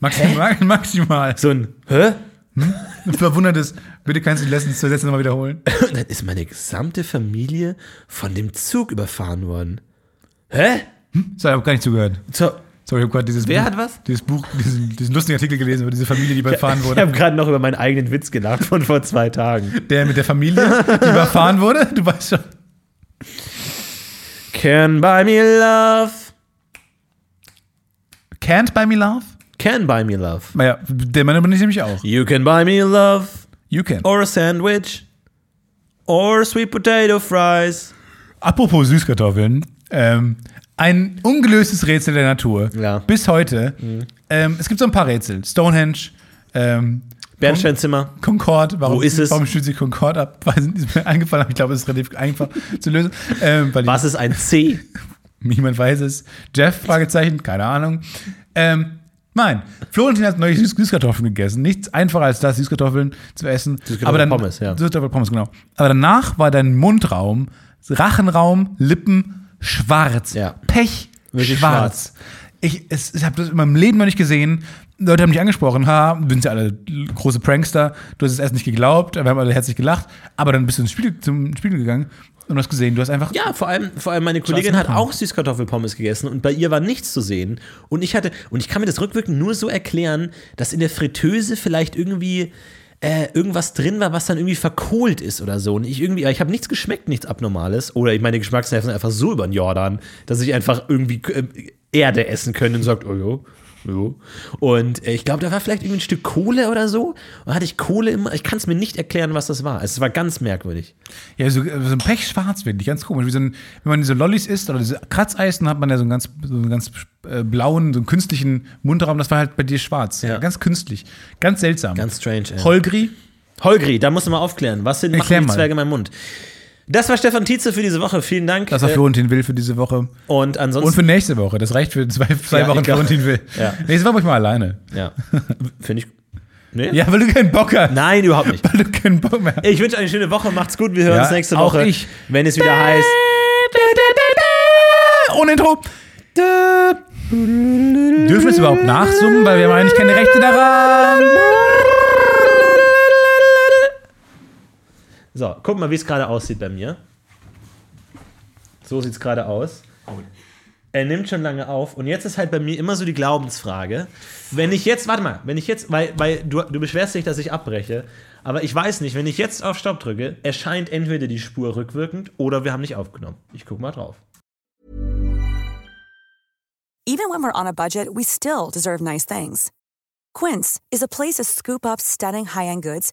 Maximal. maximal. So ein, hä? Ein verwundertes, bitte kannst du die letzten zwei Sätze nochmal wiederholen? Und dann ist meine gesamte Familie von dem Zug überfahren worden. Hä? So, ich habe gar nicht zugehört. So, Sorry, ich habe gerade dieses Wer Buch, hat was? Dieses Buch, diesen, diesen lustigen Artikel gelesen über diese Familie, die überfahren ich wurde. habe gerade noch über meinen eigenen Witz gelacht von vor zwei Tagen. Der mit der Familie, die überfahren wurde. Du weißt schon. Can buy me love. Can't buy me love? Can buy me love. Naja, der Mann übernimmt nämlich auch. You can buy me love. You can. Or a sandwich. Or sweet potato fries. Apropos Süßkartoffeln. Ähm, ein ungelöstes Rätsel der Natur. Ja. Bis heute. Ähm, es gibt so ein paar Rätsel. Stonehenge, ähm, Bernsteinzimmer. Concorde. Warum, Wo ist es? Warum stützt sich Concorde ab? Nicht, ist mir eingefallen, aber ich glaube, es ist relativ einfach zu lösen. Ähm, weil Was ist ein C? Niemand weiß es. Jeff, Fragezeichen, keine Ahnung. Ähm, nein, Florentin hat neulich Süß Süßkartoffeln gegessen. Nichts einfacher als das, Süßkartoffeln zu essen. aber dann, Pommes, ja. Süßkartoffelpommes, genau. Aber danach war dein Mundraum, Rachenraum, Lippen schwarz. Ja. Pech Wirklich schwarz. Ich, es, ich habe das in meinem Leben noch nicht gesehen. Leute haben mich angesprochen, ha, sind ja alle große Prankster, du hast es erst nicht geglaubt, wir haben alle herzlich gelacht, aber dann bist du ins Spiel, zum Spiegel gegangen und hast gesehen, du hast einfach Ja, vor allem, vor allem meine Kollegin hat auch Süßkartoffelpommes gegessen und bei ihr war nichts zu sehen. Und ich hatte, und ich kann mir das rückwirkend nur so erklären, dass in der Fritteuse vielleicht irgendwie äh, irgendwas drin war, was dann irgendwie verkohlt ist oder so. Und ich irgendwie, ich habe nichts geschmeckt, nichts Abnormales. Oder meine Geschmacksnerven sind einfach so über den Jordan, dass ich einfach irgendwie äh, Erde essen könnte und sagt, oh jo. Jo. Und äh, ich glaube, da war vielleicht irgendwie ein Stück Kohle oder so. Und da hatte ich Kohle immer. Ich kann es mir nicht erklären, was das war. Es war ganz merkwürdig. Ja, so, so ein Pechschwarz wirklich, ganz komisch. Wie so ein, wenn man diese Lollis isst oder diese Kratzeis, dann hat man ja so einen ganz, so einen ganz äh, blauen, so einen künstlichen Mundraum. Das war halt bei dir schwarz. Ja. Ganz künstlich. Ganz seltsam. Ganz strange, ey. Holgri. Holgri, da musst du mal aufklären. Was sind machen die. Zwerge in meinem Mund? Das war Stefan Tietze für diese Woche. Vielen Dank. Das war Äh, Florentin Will für diese Woche. und ansonsten. Und für nächste Woche. Das reicht für zwei, zwei Ja, Wochen glaub- Florentin Will. Ja. Nächste Woche bin ich mal alleine. ja. Finde ich. Nee? Ja, weil du keinen Bock hast. Nein, überhaupt nicht. Weil du keinen Bock mehr hast. Ich wünsche eine schöne Woche. Macht's gut. Wir hören Ja, uns nächste auch Woche. ich. Wenn es wieder heißt. Ohne Intro. Dürfen wir es überhaupt nachsummen? Weil wir haben eigentlich keine Rechte daran. So, guck mal, wie es gerade aussieht bei mir. So sieht's gerade aus. Er nimmt schon lange auf und jetzt ist halt bei mir immer so die Glaubensfrage. Wenn ich jetzt, warte mal, wenn ich jetzt, weil, weil du, du beschwerst dich, dass ich abbreche, aber ich weiß nicht, wenn ich jetzt auf Stopp drücke, erscheint entweder die Spur rückwirkend oder wir haben nicht aufgenommen. Ich guck mal drauf. Even when we're on a budget, we still deserve nice things. Quince is a place to scoop up stunning high-end goods